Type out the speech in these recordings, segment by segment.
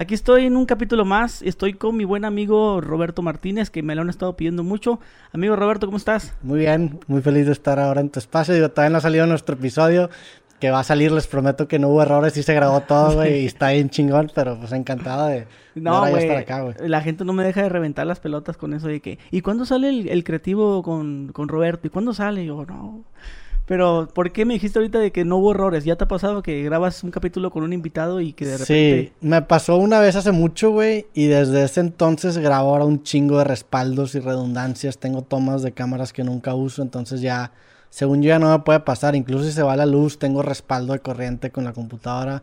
Aquí estoy en un capítulo más. Estoy con mi buen amigo Roberto Martínez, que me lo han estado pidiendo mucho. Amigo Roberto, ¿cómo estás? Muy bien, muy feliz de estar ahora en tu espacio. Digo, todavía no ha salido nuestro episodio, que va a salir, les prometo que no hubo errores y se grabó todo, güey, y está bien chingón, pero pues encantado de, no, güey, estar acá, güey. La gente no me deja de reventar las pelotas con eso de que, ¿y cuándo sale el, creativo con, con, Roberto? ¿Y cuándo sale? Y yo, no. Pero, ¿por qué me dijiste ahorita de que no hubo errores? ¿Ya te ha pasado que grabas un capítulo con un invitado y que de repente... Sí, me pasó una vez hace mucho, güey, y desde ese entonces grabo ahora un chingo de respaldos y redundancias. Tengo tomas de cámaras que nunca uso, entonces ya, según yo ya no me puede pasar. Incluso si se va la luz, tengo respaldo de corriente con la computadora.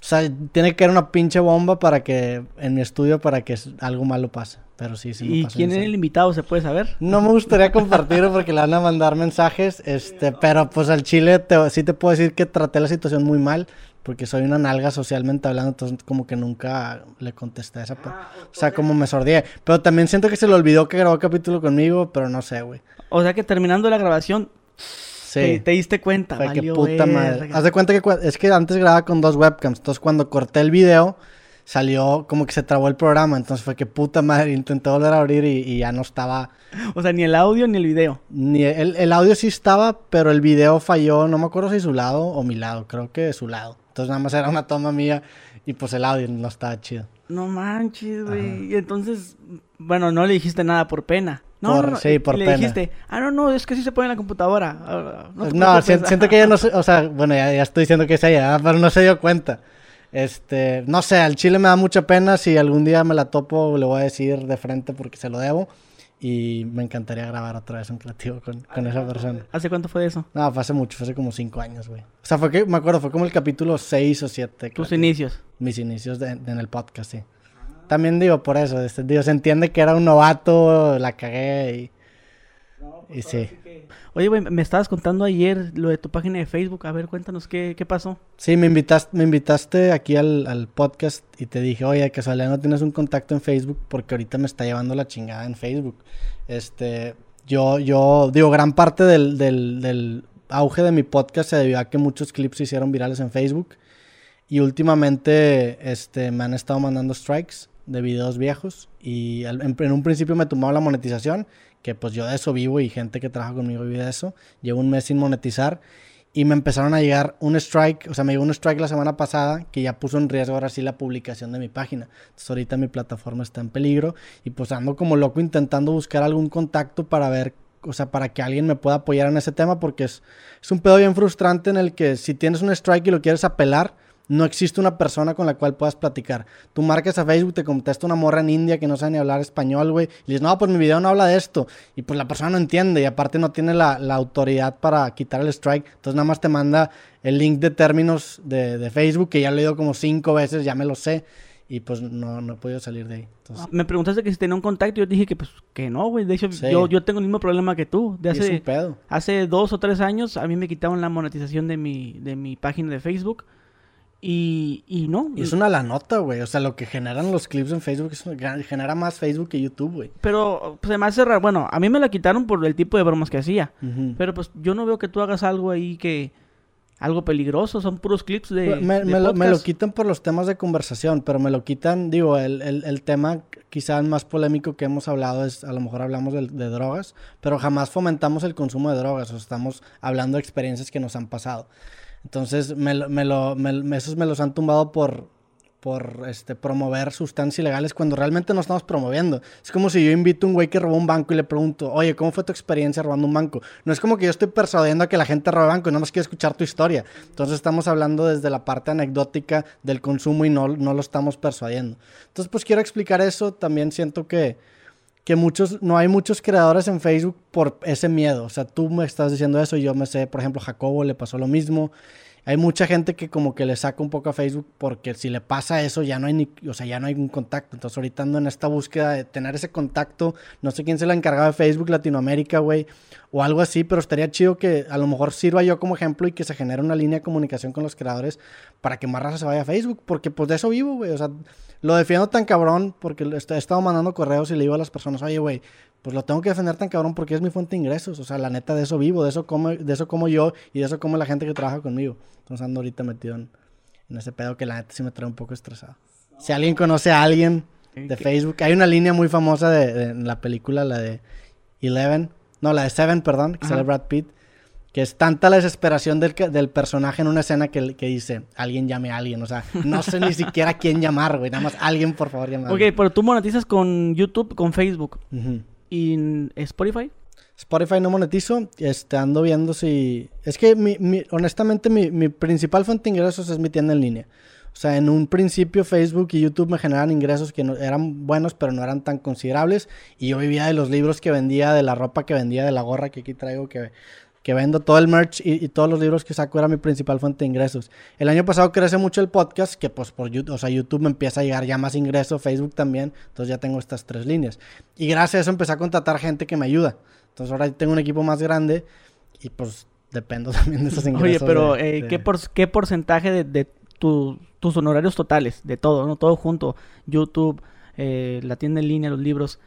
O sea, tiene que haber una pinche bomba para que, en mi estudio, para que algo malo pase. Pero sí, sí ¿Y quién es el invitado? ¿Se puede saber? No me gustaría compartirlo porque le van a mandar mensajes. Este, pero pues al chile sí te puedo decir que traté la situación muy mal. Porque soy una nalga socialmente hablando, entonces como que nunca le contesté a esa. Ah, o sea, como me sordié. Pero también siento que se le olvidó que grabó el capítulo conmigo, pero no sé, güey. O sea que terminando la grabación, Sí. Te, diste cuenta, Fue que puta madre. Haz de cuenta que es que antes grababa con dos webcams. Entonces cuando corté el video, salió como que se trabó el programa. Entonces fue que puta madre, intenté volver a abrir y, ya no estaba. O sea, ni el audio ni el video. Ni el, el, audio sí estaba, pero el video falló. No me acuerdo si su lado o mi lado. Creo que su lado. Entonces nada más era una toma mía y pues el audio no estaba chido. No manches, güey. Y entonces, bueno, no le dijiste nada por pena. No, no, sí, por le pena. dijiste, ah, no, no, es que sí se pone en la computadora. Ah, no, no siento, que ella no o sea, bueno, ya, ya estoy diciendo que es ella, pero no se dio cuenta. Este, no sé, al chile me da mucha pena. Si algún día me la topo, le voy a decir de frente porque se lo debo. Y me encantaría grabar otra vez un creativo con, con esa persona. ¿Hace cuánto fue eso? No, fue hace mucho, fue hace como cinco años, güey. O sea, fue que, me acuerdo, fue como el capítulo seis o siete. ¿Tus inicios? Mis inicios en el podcast, sí. También digo por eso, este, digo, se entiende que era un novato, la cagué y y sí. Oye, güey, me estabas contando ayer lo de tu página de Facebook. A ver, cuéntanos qué, qué pasó. Sí, me invitaste, me invitaste aquí al, podcast y te dije, oye, que casualidad no tienes un contacto en Facebook porque ahorita me está llevando la chingada en Facebook. Este, yo, yo, digo, gran parte del, del, del auge de mi podcast se debió a que muchos clips se hicieron virales en Facebook. Y últimamente, este, me han estado mandando strikes de videos viejos. Y en, un principio me tomaba la monetización que pues yo de eso vivo y gente que trabaja conmigo vive de eso. Llevo un mes sin monetizar y me empezaron a llegar un strike, o sea, me llegó un strike la semana pasada que ya puso en riesgo ahora sí la publicación de mi página. Entonces ahorita mi plataforma está en peligro y pues ando como loco intentando buscar algún contacto para ver, o sea, para que alguien me pueda apoyar en ese tema porque es, es un pedo bien frustrante en el que si tienes un strike y lo quieres apelar, no existe una persona con la cual puedas platicar. Tú marcas a Facebook, te contesta una morra en India que no sabe ni hablar español, güey. Y dices, no, pues mi video no habla de esto. Y pues la persona no entiende y aparte no tiene la, autoridad para quitar el strike. Entonces nada más te manda el link de términos de, Facebook, que ya lo he leído como cinco veces, ya me lo sé. Y pues no, no he podido salir de ahí. Me preguntaste que si tenía un contacto yo dije que pues que no, güey. De hecho, yo, yo tengo el mismo problema que tú. De hace, hace dos o tres años a mí me quitaron la monetización de mi, de mi página de Facebook. Y, y no. Y es una la nota, güey. O sea, lo que generan los clips en Facebook es, genera más Facebook que YouTube, güey. Pero pues, se me hace raro. Bueno, a mí me la quitaron por el tipo de bromas que hacía. Pero pues yo no veo que tú hagas algo ahí que. Algo peligroso, son puros clips de. Me, me, lo, me lo, quitan por los temas de conversación, pero me lo quitan, digo, el, el, el, tema quizás más polémico que hemos hablado es, a lo mejor hablamos de, de drogas, pero jamás fomentamos el consumo de drogas, o estamos hablando de experiencias que nos han pasado. Entonces, me, me lo, me, esos me los han tumbado por, por este, promover sustancias ilegales cuando realmente no estamos promoviendo. Es como si yo invito a un güey que robó un banco y le pregunto, oye, ¿cómo fue tu experiencia robando un banco? No es como que yo estoy persuadiendo a que la gente robe banco, no más quiero escuchar tu historia. Entonces estamos hablando desde la parte anecdótica del consumo y no, no lo estamos persuadiendo. Entonces, pues quiero explicar eso. También siento que que muchos, no hay muchos creadores en Facebook por ese miedo. O sea, tú me estás diciendo eso y yo me sé, por ejemplo, Jacobo le pasó lo mismo. Hay mucha gente que como que le saca un poco a Facebook porque si le pasa eso ya no hay ni, o sea, ya no hay un contacto. Entonces ahorita ando en esta búsqueda de tener ese contacto. No sé quién se lo ha encargado de Facebook Latinoamérica, güey, o algo así, pero estaría chido que a lo mejor sirva yo como ejemplo y que se genere una línea de comunicación con los creadores para que más raza se vaya a Facebook, porque pues de eso vivo, güey. O sea, lo defiendo tan cabrón porque he estado mandando correos y le digo a las personas, oye, güey, pues lo tengo que defender tan cabrón porque es mi fuente de ingresos. O sea, la neta de eso vivo, de eso como, de eso como yo y de eso como la gente que trabaja conmigo. Entonces ando ahorita metido en, ese pedo que la neta sí me trae un poco estresado. Si alguien conoce a alguien de Facebook, hay una línea muy famosa de, la película, la de Eleven, no, la de Seven, perdón, que sale Brad Pitt, que es tanta la desesperación del, del personaje en una escena que, que, dice, alguien llame a alguien, o sea, no sé ni siquiera quién llamar, güey, nada más alguien, por favor, llame Ok, pero tú monetizas con YouTube, con Facebook. ¿Y Spotify? Spotify no monetizo, este, ando viendo si... Es que, mi, honestamente, mi, mi principal fuente de ingresos es mi tienda en línea. O sea, en un principio Facebook y YouTube me generaban ingresos que no, eran buenos, pero no eran tan considerables. Y yo vivía de los libros que vendía, de la ropa que vendía, de la gorra que aquí traigo, que, que vendo, todo el merch y, todos los libros que saco era mi principal fuente de ingresos. El año pasado crece mucho el podcast, que pues por YouTube, o sea, YouTube me empieza a llegar ya más ingresos, Facebook también, entonces ya tengo estas tres líneas. Y gracias a eso empecé a contratar gente que me ayuda. Entonces ahora tengo un equipo más grande y pues dependo también de esos ingresos. Oye, pero eh, ¿qué, por, ¿qué porcentaje de, de tu tus honorarios totales, de todo, ¿no? Todo junto, YouTube, eh, la tienda en línea, los libros.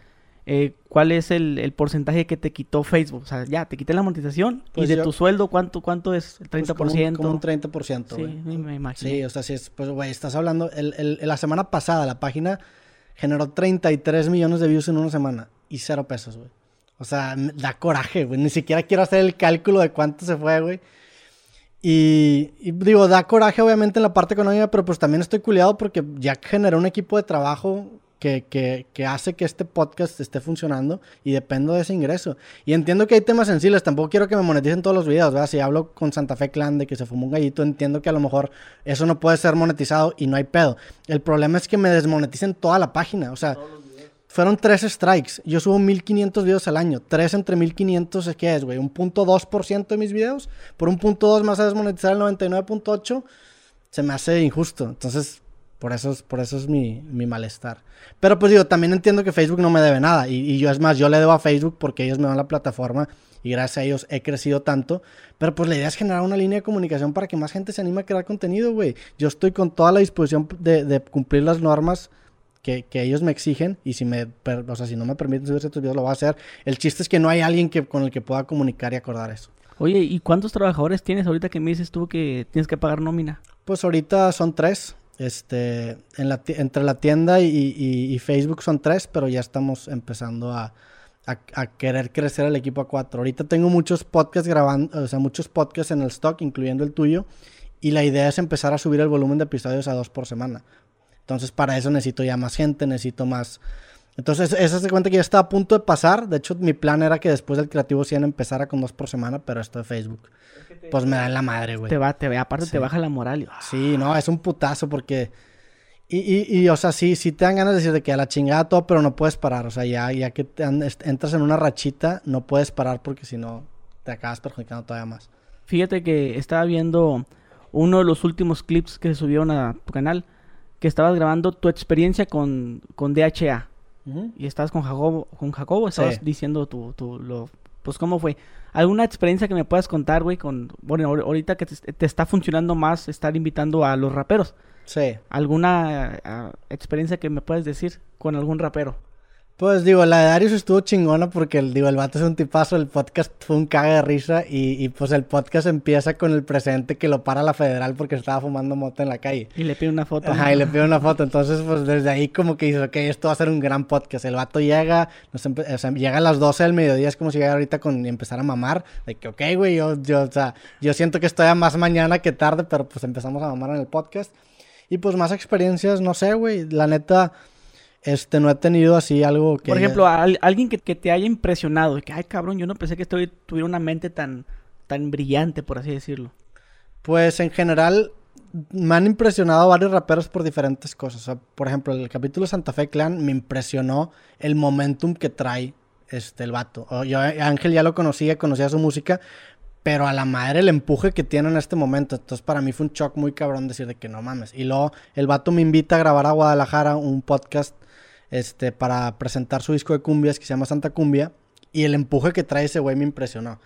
Eh, ¿Cuál es el, porcentaje que te quitó Facebook? O sea, ya, te quité la monetización y pues de tu sueldo, ¿cuánto, cuánto es? ¿El 30%? Pues como, un, 30%, Sí, me imagino. Sí, o sea, es, pues, güey, estás hablando, el, la semana pasada la página generó 33 millones de views en una semana y cero pesos, güey. O sea, da coraje, güey. Ni siquiera quiero hacer el cálculo de cuánto se fue, güey. Y, digo, da coraje obviamente en la parte económica, pero pues también estoy culiado porque ya generé un equipo de trabajo que, que, que, hace que este podcast esté funcionando y dependo de ese ingreso. Y entiendo que hay temas sensibles, tampoco quiero que me moneticen todos los videos, ¿verdad? Si hablo con Santa Fe Clan de que se fumó un gallito, entiendo que a lo mejor eso no puede ser monetizado y no hay pedo. El problema es que me desmoneticen toda la página, o sea... Fueron tres strikes. Yo subo 1500 videos al año. Tres entre 1500, ¿qué es, güey? Un punto 2% de mis videos. Por un punto 2 más a desmonetizar el 99.8. Se me hace injusto. Entonces, por eso es, por eso es mi, malestar. Pero pues digo, también entiendo que Facebook no me debe nada. Y, y, yo, es más, yo le debo a Facebook porque ellos me dan la plataforma. Y gracias a ellos he crecido tanto. Pero pues la idea es generar una línea de comunicación para que más gente se anime a crear contenido, güey. Yo estoy con toda la disposición de, de cumplir las normas que, ellos me exigen y si me, o sea, si no me permiten subir estos videos lo voy a hacer. El chiste es que no hay alguien que, con el que pueda comunicar y acordar eso. Oye, ¿y cuántos trabajadores tienes ahorita que me dices tú que tienes que pagar nómina? Pues ahorita son tres. Este, entre la tienda y, Facebook son tres, pero ya estamos empezando a, a, querer crecer el equipo a cuatro. Ahorita tengo muchos podcasts grabando, o sea, muchos podcasts en el stock, incluyendo el tuyo. Y la idea es empezar a subir el volumen de episodios a dos por semana. Entonces, para eso necesito ya más gente, necesito más. Entonces, esa se cuenta que ya está a punto de pasar. De hecho, mi plan era que después del Creativo 100 empezara con dos por semana, pero esto de Facebook. pues me da la madre, güey. Te va, te ve, aparte te baja la moral. Sí, no, es un putazo porque. Y, y, y, o sea, sí, sí te dan ganas de decir de que a la chingada todo, pero no puedes parar. O sea, ya, ya que entras en una rachita, no puedes parar porque si no, te acabas perjudicando todavía más. Fíjate que estaba viendo uno de los últimos clips que se subieron a tu canal que estabas grabando tu experiencia con, con DHA. Y estabas con Jacobo, con Jacobo estabas diciendo tu, tu, lo, pues cómo fue. ¿Alguna experiencia que me puedas contar, güey, con, bueno, ahorita que te, está funcionando más estar invitando a los raperos? Sí. ¿Alguna eh, experiencia que me puedes decir con algún rapero? Pues digo, la de Darius estuvo chingona porque el, digo, el vato es un tipazo, el podcast fue un caga de risa y, y, pues el podcast empieza con el presente que lo para la federal porque estaba fumando moto en la calle. Y le pide una foto. Ajá, y le pide una foto. Entonces, pues desde ahí como que dice, ok, esto va a ser un gran podcast. El vato llega, o sea, llega a las 12 del mediodía, es como si llegara ahorita con y empezar a mamar. De que, ok, güey, yo, yo, o sea, yo siento que estoy a más mañana que tarde, pero pues empezamos a mamar en el podcast. Y pues más experiencias, no sé, güey, la neta este, no he tenido así algo que... Por ejemplo, alguien que, te haya impresionado, que, ay cabrón, yo no pensé que estoy, tuviera una mente tan, tan brillante, por así decirlo. Pues en general me han impresionado varios raperos por diferentes cosas. por ejemplo, el capítulo Santa Fe Clan me impresionó el momentum que trae este, el vato. Yo Ángel ya lo conocía, conocía su música, pero a la madre el empuje que tiene en este momento. Entonces para mí fue un shock muy cabrón decir de que no mames. Y luego el vato me invita a grabar a Guadalajara un podcast este, para presentar su disco de cumbias que se llama Santa Cumbia. Y el empuje que trae ese güey me impresionó.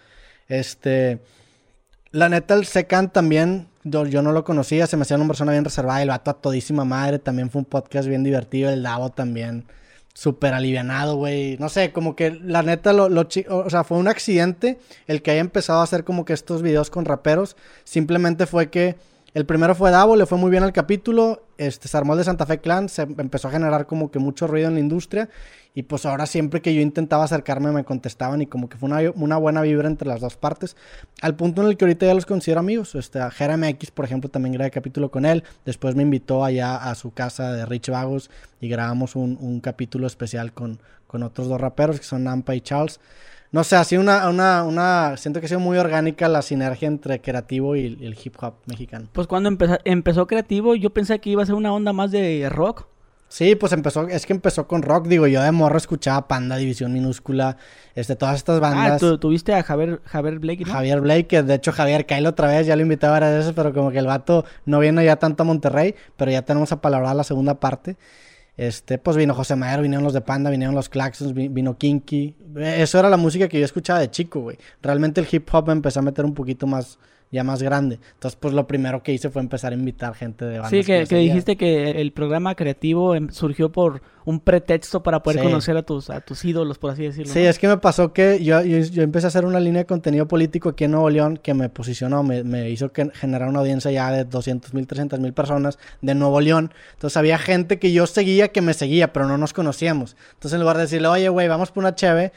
Este, la neta, el Secan también, yo, no lo conocía, se me hacía una persona bien reservada. El vato a todísima madre, también fue un podcast bien divertido. El Davo también, súper alivianado, güey. No sé, como que la neta, lo, lo o sea, fue un accidente el que haya empezado a hacer como que estos videos con raperos. Simplemente fue que El primero fue Davo, le fue muy bien al capítulo. Este, se armó el de Santa Fe Clan, se empezó a generar como que mucho ruido en la industria. Y pues ahora siempre que yo intentaba acercarme me contestaban y como que fue una, buena vibra entre las dos partes. Al punto en el que ahorita ya los considero amigos. Este, Jeremy X, por ejemplo, también grabé capítulo con él. Después me invitó allá a su casa de Rich Vagos y grabamos un, capítulo especial con, con otros dos raperos que son Nampa y Charles no sé, así una, una, una, siento que ha sido muy orgánica la sinergia entre creativo y, el hip hop mexicano. Pues cuando empezó, empezó creativo, yo pensé que iba a ser una onda más de rock. Sí, pues empezó, es que empezó con rock, digo, yo de morro escuchaba Panda, División Minúscula, este, todas estas bandas. Ah, tuviste a Javier, Javier Blake, ¿no? Javier Blake, que de hecho Javier Kyle otra vez, ya lo invitaba varias veces, pero como que el vato no viene ya tanto a Monterrey, pero ya tenemos a palabrar la segunda parte. Este, pues vino José Madero, vinieron los de Panda, vinieron los Claxons, vino Kinky. Eso era la música que yo escuchaba de chico, güey. Realmente el hip hop me empezó a meter un poquito más ya más grande. Entonces, pues lo primero que hice fue empezar a invitar gente de bandas. Sí, que, dijiste que el programa creativo em, surgió por un pretexto para poder conocer a tus, a tus ídolos, por así decirlo. Sí, es que me pasó que yo, yo, empecé a hacer una línea de contenido político aquí en Nuevo León que me posicionó, me, me hizo que generar una audiencia ya de 200 mil, 300 mil personas de Nuevo León. Entonces había gente que yo seguía que me seguía, pero no nos conocíamos. Entonces en lugar de decirle, oye, güey, vamos por una cheve,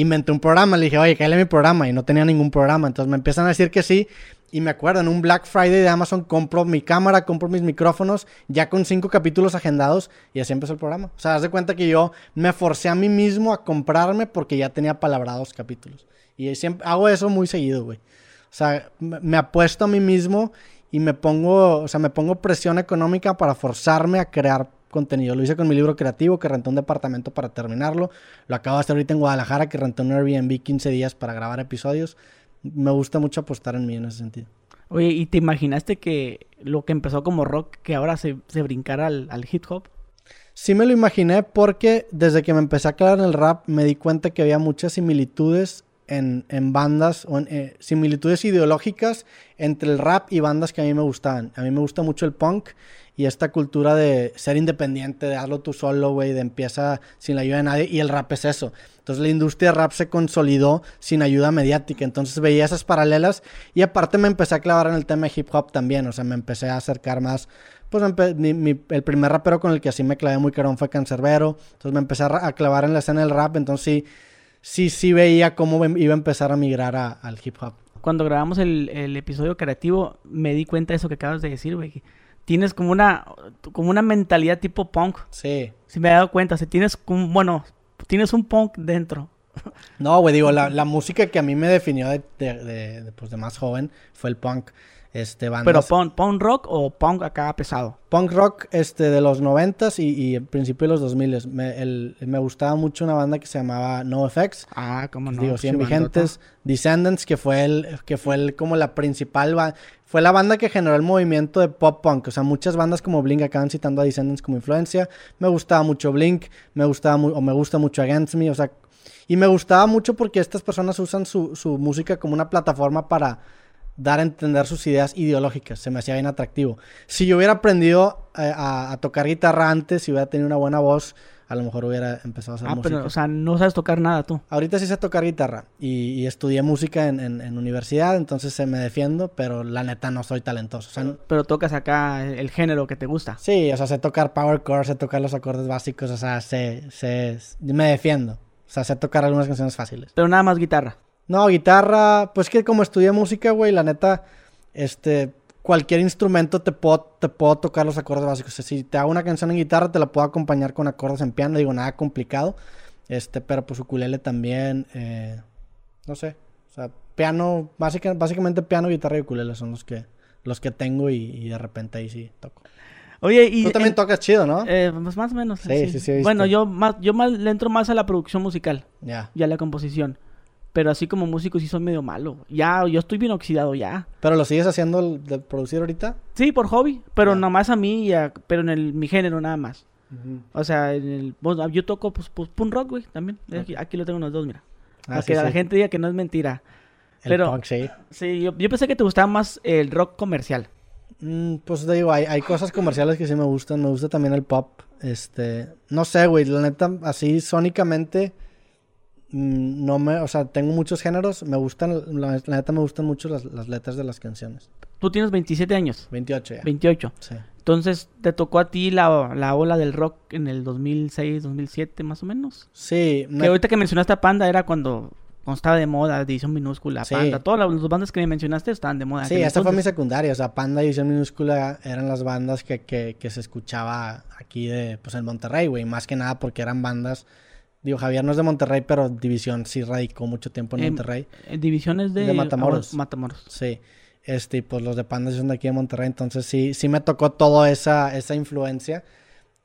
inventé un programa, le dije, oye, cállale mi programa, y no tenía ningún programa. Entonces me empiezan a decir que sí, y me acuerdo, en un Black Friday de Amazon compro mi cámara, compro mis micrófonos, ya con cinco capítulos agendados, y así empezó el programa. O sea, haz de cuenta que yo me forcé a mí mismo a comprarme porque ya tenía palabrados capítulos. Y siempre hago eso muy seguido, güey. O sea, me apuesto a mí mismo y me pongo, o sea, me pongo presión económica para forzarme a crear contenido. Lo hice con mi libro creativo, que renté un departamento para terminarlo. Lo acabo de hacer ahorita en Guadalajara, que renté un Airbnb 15 días para grabar episodios me gusta mucho apostar en mí en ese sentido. Oye, ¿y te imaginaste que lo que empezó como rock, que ahora se, se brincara al, al hip hop? Sí me lo imaginé porque desde que me empecé a clavar en el rap me di cuenta que había muchas similitudes en, en bandas, o en, eh, similitudes ideológicas entre el rap y bandas que a mí me gustaban. A mí me gusta mucho el punk y esta cultura de ser independiente, de hazlo tú solo, güey, de empieza sin la ayuda de nadie, y el rap es eso. Entonces la industria rap se consolidó sin ayuda mediática, entonces veía esas paralelas y aparte me empecé a clavar en el tema de hip hop también, o sea, me empecé a acercar más, pues el primer rapero con el que así me clavé muy carón fue Cancerbero, entonces me empecé a, clavar en la escena del rap, entonces sí, sí, sí veía cómo iba a empezar a migrar al hip hop. Cuando grabamos el, el episodio creativo, me di cuenta de eso que acabas de decir, güey tienes como una como una mentalidad tipo punk. Sí. Si me he dado cuenta, si tienes un, bueno, tienes un punk dentro. No, güey, digo, la, la, música que a mí me definió de, de, de, pues de más joven fue el punk. Este, ¿Pero punk, punk, rock o punk acá pesado? Punk rock este, de los noventas y, y en principio de los 2000 me, me gustaba mucho una banda que se llamaba No Effects. Ah, cómo no. Digo, 100 vigentes. Descendants, que fue el, que fue el, como la principal fue la banda que generó el movimiento de pop punk. O sea, muchas bandas como Blink acaban citando a Descendants como influencia. Me gustaba mucho Blink, me gustaba o me gusta mucho Against Me. O sea, y me gustaba mucho porque estas personas usan su, su música como una plataforma para dar a entender sus ideas ideológicas. Se me hacía bien atractivo. Si yo hubiera aprendido eh, a, tocar guitarra antes, si hubiera tenido una buena voz, a lo mejor hubiera empezado a hacer música. Ah, pero, o sea, no sabes tocar nada tú. Ahorita sí sé tocar guitarra y, estudié música en, universidad, entonces se me defiendo, pero la neta no soy talentoso. pero, tocas acá el género que te gusta. Sí, o sea, sé tocar power chords, sé tocar los acordes básicos, o sea, sé, sé, me defiendo. O sea, sé tocar algunas canciones fáciles. Pero nada más guitarra. No, guitarra, pues que como estudié música, güey, la neta, este, cualquier instrumento te puedo, te puedo tocar los acordes básicos. si te hago una canción en guitarra, te la puedo acompañar con acordes en piano, digo, nada complicado. Este, pero pues ukulele también, eh, no sé. O sea, piano, básicamente piano, guitarra y ukulele son los que, los que tengo y, de repente ahí sí toco. Oye, y... Tú también tocas chido, ¿no? Eh, pues más o menos. Sí, sí, sí. bueno, yo más, yo más le entro más a la producción musical. Ya. Y a la composición. Pero así como músico sí soy medio malo. Ya, yo estoy bien oxidado ya. ¿Pero lo sigues haciendo de producir ahorita? Sí, por hobby. Pero nada más a mí, pero en el, mi género nada más. O sea, en el, yo toco pues, pues punk rock, güey, también. Aquí, lo tengo los dos, mira. Ah, para que la gente diga que no es mentira. El pero, punk, sí. Sí, yo, pensé que te gustaba más el rock comercial. Mm, pues te digo, hay, hay cosas comerciales que sí me gustan. Me gusta también el pop. Este, no sé, güey, la neta, así sónicamente no me, o sea, tengo muchos géneros, me gustan, la, neta me gustan mucho las, letras de las canciones. Tú tienes 27 años. 28 ya. 28. Sí. Entonces, ¿te tocó a ti la, la ola del rock en el 2006, 2007 más o menos? Sí. Que ahorita que mencionaste a Panda era cuando, cuando estaba de moda, División Minúscula, Sí. Panda. Todas las, bandas que me mencionaste estaban de moda. Sí, esa fue mi secundaria. O sea, Panda y División Minúscula eran las bandas que, que, que se escuchaba aquí de, pues en Monterrey, güey. Más que nada porque eran bandas. Digo, Javier no es de Monterrey, pero División sí radicó mucho tiempo en Em, Monterrey. Eh, Divisiones de... De Matamoros. Matamoros. Sí. Este, pues los de Panda son de aquí de Monterrey. Entonces sí, sí me tocó toda esa, esa influencia.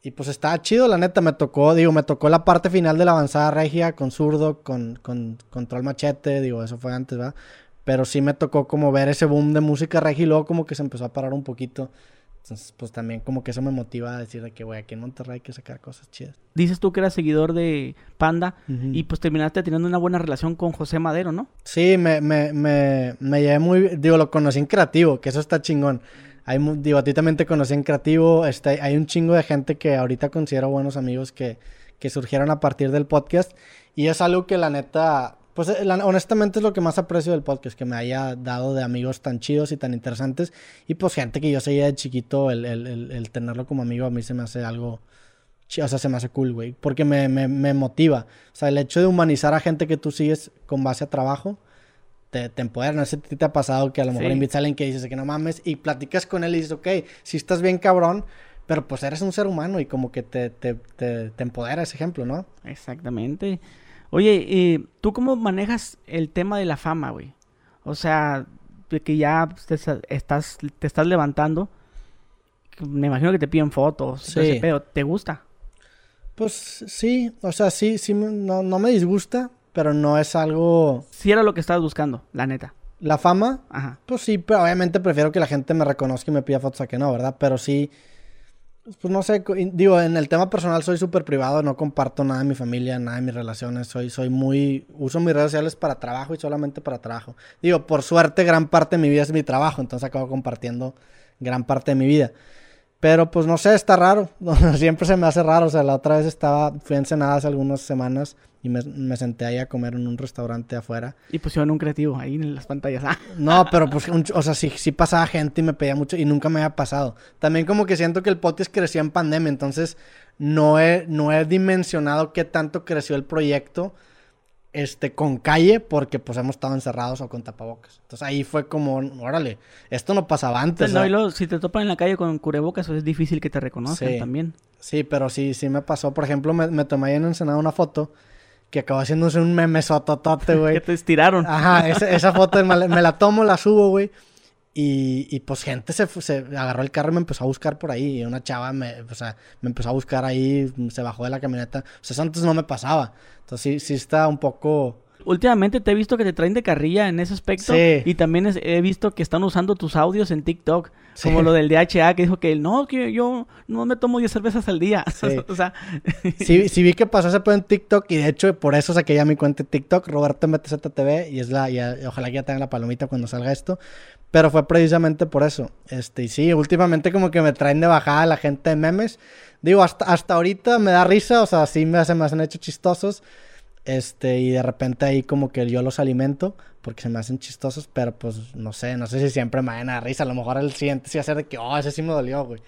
Y pues estaba chido, la neta. Me tocó, digo, me tocó la parte final de la avanzada regia con zurdo, con, con control machete. Digo, eso fue antes, ¿verdad? Pero sí me tocó como ver ese boom de música regia y luego como que se empezó a parar un poquito. Entonces, pues también como que eso me motiva a decir de que, güey, aquí en Monterrey hay que sacar cosas chidas. Dices tú que eras seguidor de Panda y pues terminaste teniendo una buena relación con José Madero, ¿no? Sí, me, me, me, me llevé muy... Digo, lo conocí en creativo, que eso está chingón. Hay, digo, a ti también te conocí en creativo. Este, hay un chingo de gente que ahorita considero buenos amigos que, que surgieron a partir del podcast. Y es algo que la neta... Pues eh, honestamente es lo que más aprecio del podcast, que me haya dado de amigos tan chidos y tan interesantes. Y pues gente que yo seguía de chiquito, el, el, el, el tenerlo como amigo a mí se me hace algo... O sea, se me hace cool, güey. Porque me, me, me motiva. O sea, el hecho de humanizar a gente que tú sigues con base a trabajo te, te empodera. No sé si te ha pasado que a lo mejor Sí. invitas a alguien que dices que no mames y platicas con él y dices, ok, si estás bien cabrón, pero pues eres un ser humano y como que te, te, te, te empodera ese ejemplo, ¿no? Exactamente. Oye, eh, ¿tú cómo manejas el tema de la fama, güey? O sea, de que ya te estás, te estás levantando. Me imagino que te piden fotos. ese Sí. pedo. ¿Te gusta? Pues sí, o sea, sí, sí, no, no me disgusta, pero no es algo... Si era lo que estabas buscando, la neta. La fama, Ajá. pues sí, pero obviamente prefiero que la gente me reconozca y me pida fotos a que no, ¿verdad? Pero sí, pues no sé, digo, en el tema personal soy súper privado, no comparto nada de mi familia, nada de mis relaciones, soy, soy muy, uso mis redes sociales para trabajo y solamente para trabajo. Digo, por suerte gran parte de mi vida es mi trabajo, entonces acabo compartiendo gran parte de mi vida. Pero pues no sé, está raro, siempre se me hace raro, o sea, la otra vez estaba, fui a Ensenada hace algunas semanas y me, me senté ahí a comer en un restaurante afuera. Y pusieron un creativo ahí en las pantallas. Ah, No, pero pues, un o sea, sí, sí pasaba gente y me pedía mucho y nunca me había pasado. También como que siento que el podcast creció en pandemia, entonces no he, no he dimensionado qué tanto creció el proyecto este, con calle porque pues hemos estado encerrados o con tapabocas. Entonces ahí fue como, órale, esto no pasaba antes. no, y luego, si te topan en la calle con cubrebocas, pues es difícil que te reconozcan Sí. también. Sí, pero sí, sí me pasó. Por ejemplo, me, me tomé ahí en Ensenada una foto que acabó haciéndose un meme sototote, güey. Que te estiraron. Ajá, esa, esa foto me la, me la tomo, la subo, güey. Y, y pues gente se, se agarró el carro y me empezó a buscar por ahí. Y una chava me, o sea, me empezó a buscar ahí, se bajó de la camioneta. O sea, eso antes no me pasaba. Entonces sí, sí está un poco... Últimamente te he visto que te traen de carrilla en ese aspecto. Sí. Y también es- he visto que están usando tus audios en TikTok. Sí. Como lo del DHA, que dijo que no, que yo no me tomo 10 cervezas al día. Sí. o sea, Sí, sí vi que pasó ese pedo en TikTok y de hecho por eso saqué ya mi cuenta de TikTok, Roberto MTZTV, y es la, ya- ojalá que ya tenga la palomita cuando salga esto. Pero fue precisamente por eso. Este, y sí, últimamente como que me traen de bajada la gente de memes. Digo, hasta, hasta ahorita me da risa, o sea, sí me, se me hacen hecho chistosos. Este, y de repente ahí como que yo los alimento porque se me hacen chistosos, pero pues no sé, no sé si siempre me van a risa. A lo mejor el siguiente sí va a ser de que, oh, ese sí me dolió, güey.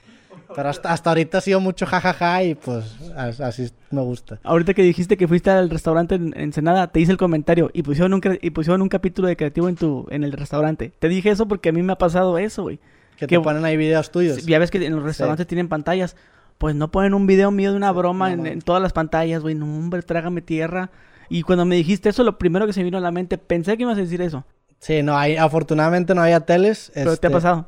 Pero hasta, hasta ahorita ha sido mucho jajaja y pues as- así me gusta. ahorita que dijiste que fuiste al restaurante en Ensenada, te hice el comentario y pusieron un, y pusieron un capítulo de creativo en tu en el restaurante. Te dije eso porque a mí me ha pasado eso, güey. Que Qué te ponen ahí videos tuyos. Ya ves que en los restaurantes tienen pantallas. Pues no ponen un video mío de una broma no en, todas las pantallas, güey. No, hombre, trágame tierra. Y cuando me dijiste eso, lo primero que se me vino a la mente, pensé que ibas a decir eso. Sí, no, hay, afortunadamente no había teles. Pero te este, ha pasado.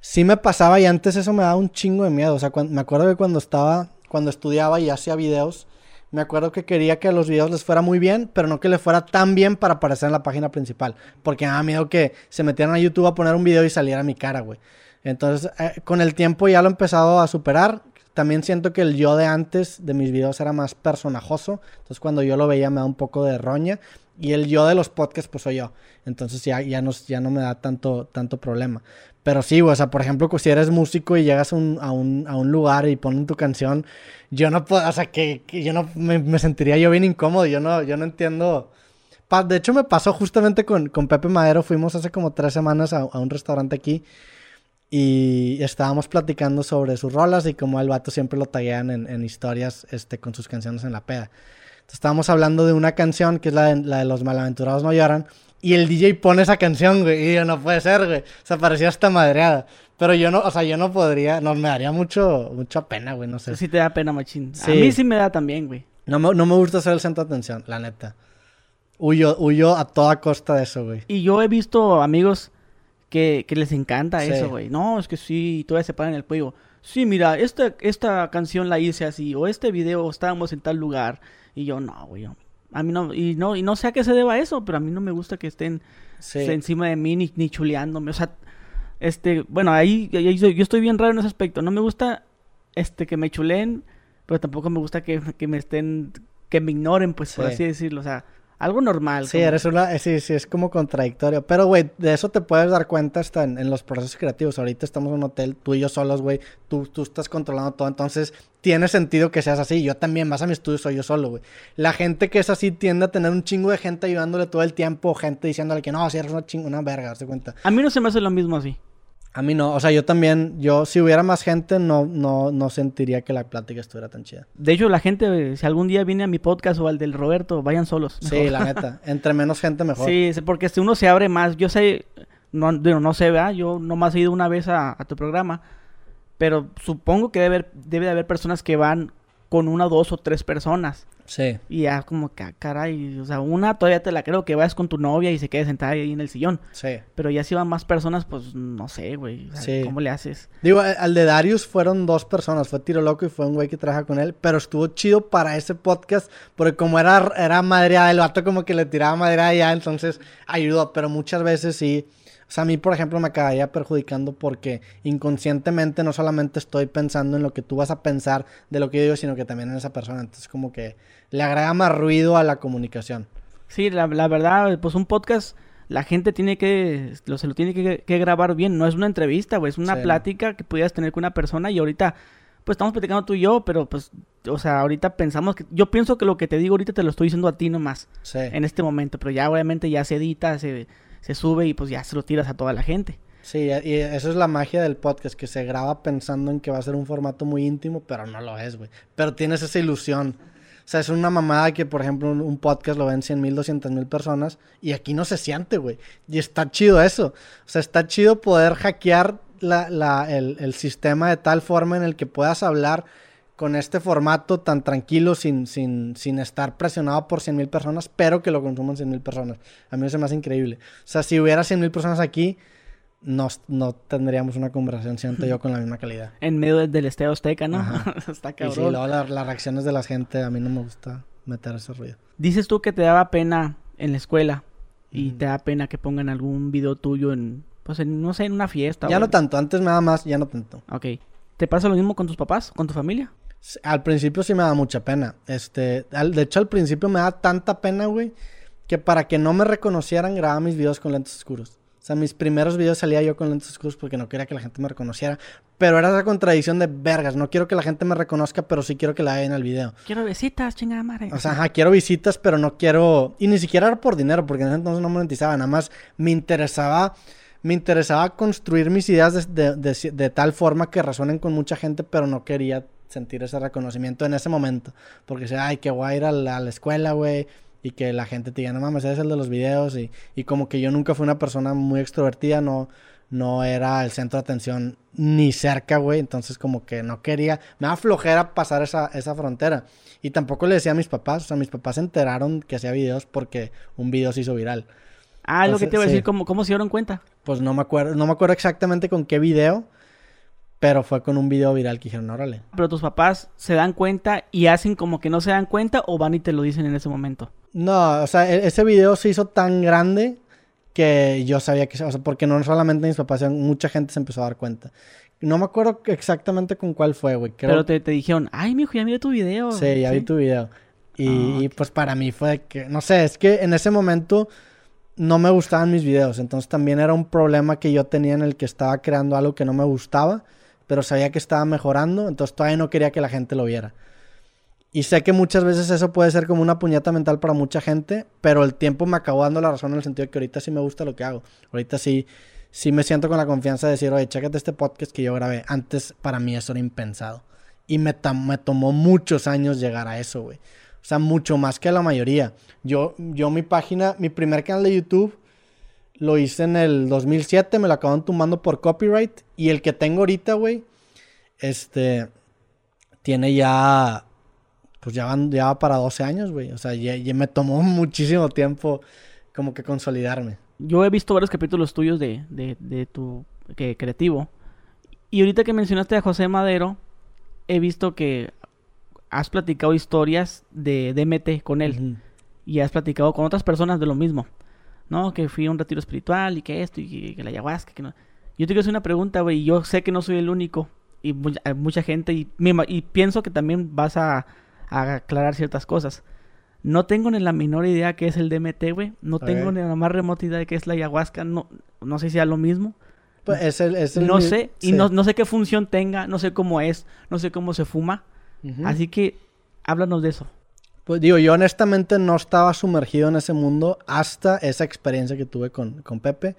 Sí me pasaba y antes eso me daba un chingo de miedo. O sea, me acuerdo que cuando estaba, cuando estudiaba y hacía videos, me acuerdo que quería que a los videos les fuera muy bien, pero no que les fuera tan bien para aparecer en la página principal. Porque me daba miedo que se metieran a YouTube a poner un video y saliera mi cara, güey. Entonces, eh, con el tiempo ya lo he empezado a superar. También siento que el yo de antes de mis videos era más personajoso. Entonces, cuando yo lo veía me da un poco de roña. Y el yo de los podcasts, pues soy yo. Entonces ya, ya, no, ya no me da tanto, tanto problema. Pero sí, o sea, por ejemplo, que si eres músico y llegas un, a un, a un lugar y ponen tu canción, yo no puedo, o sea, que, yo no me, sentiría yo bien incómodo. Yo no, yo no entiendo. Pa- de hecho, me pasó justamente con, con Pepe Madero. Fuimos hace como tres semanas a un restaurante aquí. Y estábamos platicando sobre sus rolas y como el vato siempre lo taguean en, en historias este, con sus canciones en la peda. Entonces, estábamos hablando de una canción que es la de, la de Los Malaventurados No Lloran. Y el DJ pone esa canción, güey. Y yo, no puede ser, güey. O sea, parecía hasta madreada. Pero yo no, o sea, yo no podría, no, me daría mucho, mucha pena, güey, no sé. Sí te da pena, machín. A mí sí me da también, güey. No me, no me gusta ser el centro de atención, la neta. Huyo, huyo a toda costa de eso, güey. Y yo he visto amigos que, que les encanta eso, güey. No, es que sí, todavía se paran el cuello. Sí, mira, esta, esta canción la hice así, o este video estábamos en tal lugar. Y yo, no, güey, a mí no, y no, y no sé a qué se deba eso, pero a mí no me gusta que estén encima de mí ni, ni, chuleándome. O sea, este, bueno, ahí, yo, estoy bien raro en ese aspecto. No me gusta este que me chuleen, pero tampoco me gusta que, que me estén, que me ignoren, pues, por así decirlo. O sea, algo normal. Sí, eres una, eh, sí, sí, es como contradictorio. Pero, güey, de eso te puedes dar cuenta hasta en, los procesos creativos. Ahorita estamos en un hotel, tú y yo solos, güey. Tú, tú estás controlando todo, entonces tiene sentido que seas así. Yo también, vas a mi estudio, soy yo solo, güey. La gente que es así tiende a tener un chingo de gente ayudándole todo el tiempo, gente diciéndole que no, si eres una chingona verga, ¿te cuenta? A mí no se me hace lo mismo así. A mí no, o sea, yo también, yo si hubiera más gente no, no, no sentiría que la plática estuviera tan chida. De hecho, la gente, si algún día viene a mi podcast o al del Roberto, vayan solos. Sí, la neta, entre menos gente mejor. Sí, porque si uno se abre más, yo sé, no, no sé, ¿verdad? Yo nomás he ido una vez a, tu programa, pero supongo que debe, debe de haber personas que van con una, dos o tres personas. Sí. Y ya como que, ah, caray, o sea, una todavía te la creo que vayas con tu novia y se quede sentada ahí en el sillón. Sí. Pero ya si van más personas, pues no sé, güey. sí. ¿Cómo le haces? Digo, al de Darius fueron dos personas, fue Tiro Loco y fue un güey que trabaja con él, pero estuvo chido para ese podcast porque como era, era madreada, el vato como que le tiraba madera ya, entonces ayudó, pero muchas veces sí o sea, a mí, por ejemplo, me acabaría perjudicando porque inconscientemente no solamente estoy pensando en lo que tú vas a pensar de lo que yo digo, sino que también en esa persona. Entonces, como que le agrega más ruido a la comunicación. Sí, la, verdad, pues un podcast, la gente tiene que, lo, se lo tiene que, grabar bien. No es una entrevista, güey, es una plática que pudieras tener con una persona y ahorita, pues estamos platicando tú y yo, pero pues, o sea, ahorita pensamos que, yo pienso que lo que te digo ahorita te lo estoy diciendo a ti nomás. Sí. En este momento, pero ya obviamente ya se edita, se se sube y pues ya se lo tiras a toda la gente. Sí, y eso es la magia del podcast, que se graba pensando en que va a ser un formato muy íntimo, pero no lo es, güey. Pero tienes esa ilusión. O sea, es una mamada que, por ejemplo, un, podcast lo ven 100 mil, 200 mil personas y aquí no se siente, güey. Y está chido eso. O sea, está chido poder hackear la, la, el, el sistema de tal forma en el que puedas hablar con este formato tan tranquilo, sin, sin, sin estar presionado por 100 mil personas, pero que lo consuman 100 mil personas. A mí eso me hace increíble. O sea, si hubiera 100 mil personas aquí, no, no tendríamos una conversación, siento yo, con la misma calidad. En medio del Estadio Azteca, ¿no? Está cabrón. Y sí, luego las reacciones de la gente, a mí no me gusta meter ese ruido. Dices tú que te daba pena en la escuela y te da pena que pongan algún video tuyo en, pues, en, no sé, en una fiesta. Ya no tanto, antes me daba más, ya no tanto. Ok. ¿Te pasa lo mismo con tus papás, con tu familia? Al principio sí me da mucha pena. Este, de hecho, al principio me da tanta pena, güey, que para que no me reconocieran grababa mis videos con lentes oscuros. O sea, mis primeros videos salía yo con lentes oscuros porque no quería que la gente me reconociera. Pero era esa contradicción de vergas. No quiero que la gente me reconozca, pero sí quiero que la vean el video. Quiero visitas, chingada madre. O sea, ajá, quiero visitas, pero no quiero. Y ni siquiera era por dinero, porque en ese entonces no monetizaba. Nada más me interesaba. Me interesaba construir mis ideas de, de tal forma que resuenen con mucha gente, pero no quería sentir ese reconocimiento en ese momento. Porque sea, ay, que voy a ir a la, escuela, güey. Y que la gente te diga, no mames, eres el de los videos. Y, y como que yo nunca fui una persona muy extrovertida, no, no era el centro de atención ni cerca, güey. Entonces como que no quería, me da flojera pasar esa, esa frontera. Y tampoco le decía a mis papás, o sea, mis papás se enteraron que hacía videos porque un video se hizo viral. Ah, lo que te iba a decir, ¿cómo, ¿cómo se dieron cuenta? Pues no me acuerdo, no me acuerdo exactamente con qué video, pero fue con un video viral que dijeron, órale. Pero tus papás se dan cuenta y hacen como que no se dan cuenta o van y te lo dicen en ese momento. No, o sea, e-, ese video se hizo tan grande que yo sabía que, o sea, porque no solamente mis papás, mucha gente se empezó a dar cuenta. No me acuerdo exactamente con cuál fue, güey. Pero te, te, dijeron, ay, mijo, ya miré tu video. Sí, ya vi tu video. Y, ah, pues para mí fue que, no sé, es que en ese momento no me gustaban mis videos. Entonces también era un problema que yo tenía en el que estaba creando algo que no me gustaba pero sabía que estaba mejorando, entonces todavía no quería que la gente lo viera. Y sé que muchas veces eso puede ser como una puñeta mental para mucha gente, pero el tiempo me acabó dando la razón en el sentido de que ahorita sí me gusta lo que hago. Ahorita sí, sí me siento con la confianza de decir, oye, chécate este podcast que yo grabé. Antes para mí eso era impensado. Y me, me tomó muchos años llegar a eso, güey. O sea, mucho más que la mayoría. Yo, yo mi página, mi primer canal de YouTube lo hice en el 2007, me lo acaban tumbando por copyright. Y el que tengo ahorita, güey, este, tiene ya, pues ya, van, ya va para 12 años, güey. O sea, ya, me tomó muchísimo tiempo como que consolidarme. Yo he visto varios capítulos tuyos de, de, de tu que, creativo. Y ahorita que mencionaste a José Madero, he visto que has platicado historias de DMT con él. Y has platicado con otras personas de lo mismo. ¿No? Que fui a un retiro espiritual y que esto y que, la ayahuasca. Que no. Yo te quiero hacer una pregunta, güey. Yo sé que no soy el único. Y mucha gente. Y, y pienso que también vas a, aclarar ciertas cosas. No tengo ni la menor idea qué es el DMT, güey. No tengo ni la más remota idea de qué es la ayahuasca. No, no sé si sea lo mismo. Pues es el, es el no sé. Y no, no, sé qué función tenga. No sé cómo es. No sé cómo se fuma. Así que háblanos de eso. Pues digo, yo honestamente no estaba sumergido en ese mundo hasta esa experiencia que tuve con, con Pepe.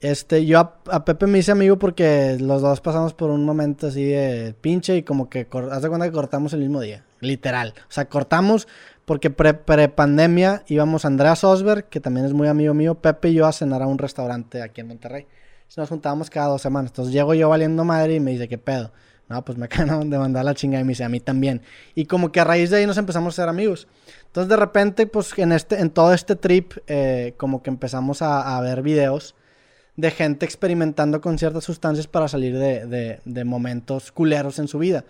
Este, yo a, Pepe me hice amigo porque los dos pasamos por un momento así de pinche y como que, haz de cuenta que cortamos el mismo día, literal. O sea, cortamos porque pre-pandemia íbamos Andreas Osberg, que también es muy amigo mío, Pepe y yo a cenar a un restaurante aquí en Monterrey. Nos juntábamos cada dos semanas. Entonces llego yo valiendo madre y me dice, ¿qué pedo? No, pues me acaban de mandar la chingada y me dice, a mí también. Y como que a raíz de ahí nos empezamos a ser amigos. Entonces de repente, pues en, este, en todo este trip, eh, como que empezamos a, ver videos de gente experimentando con ciertas sustancias para salir de, de, momentos culeros en su vida.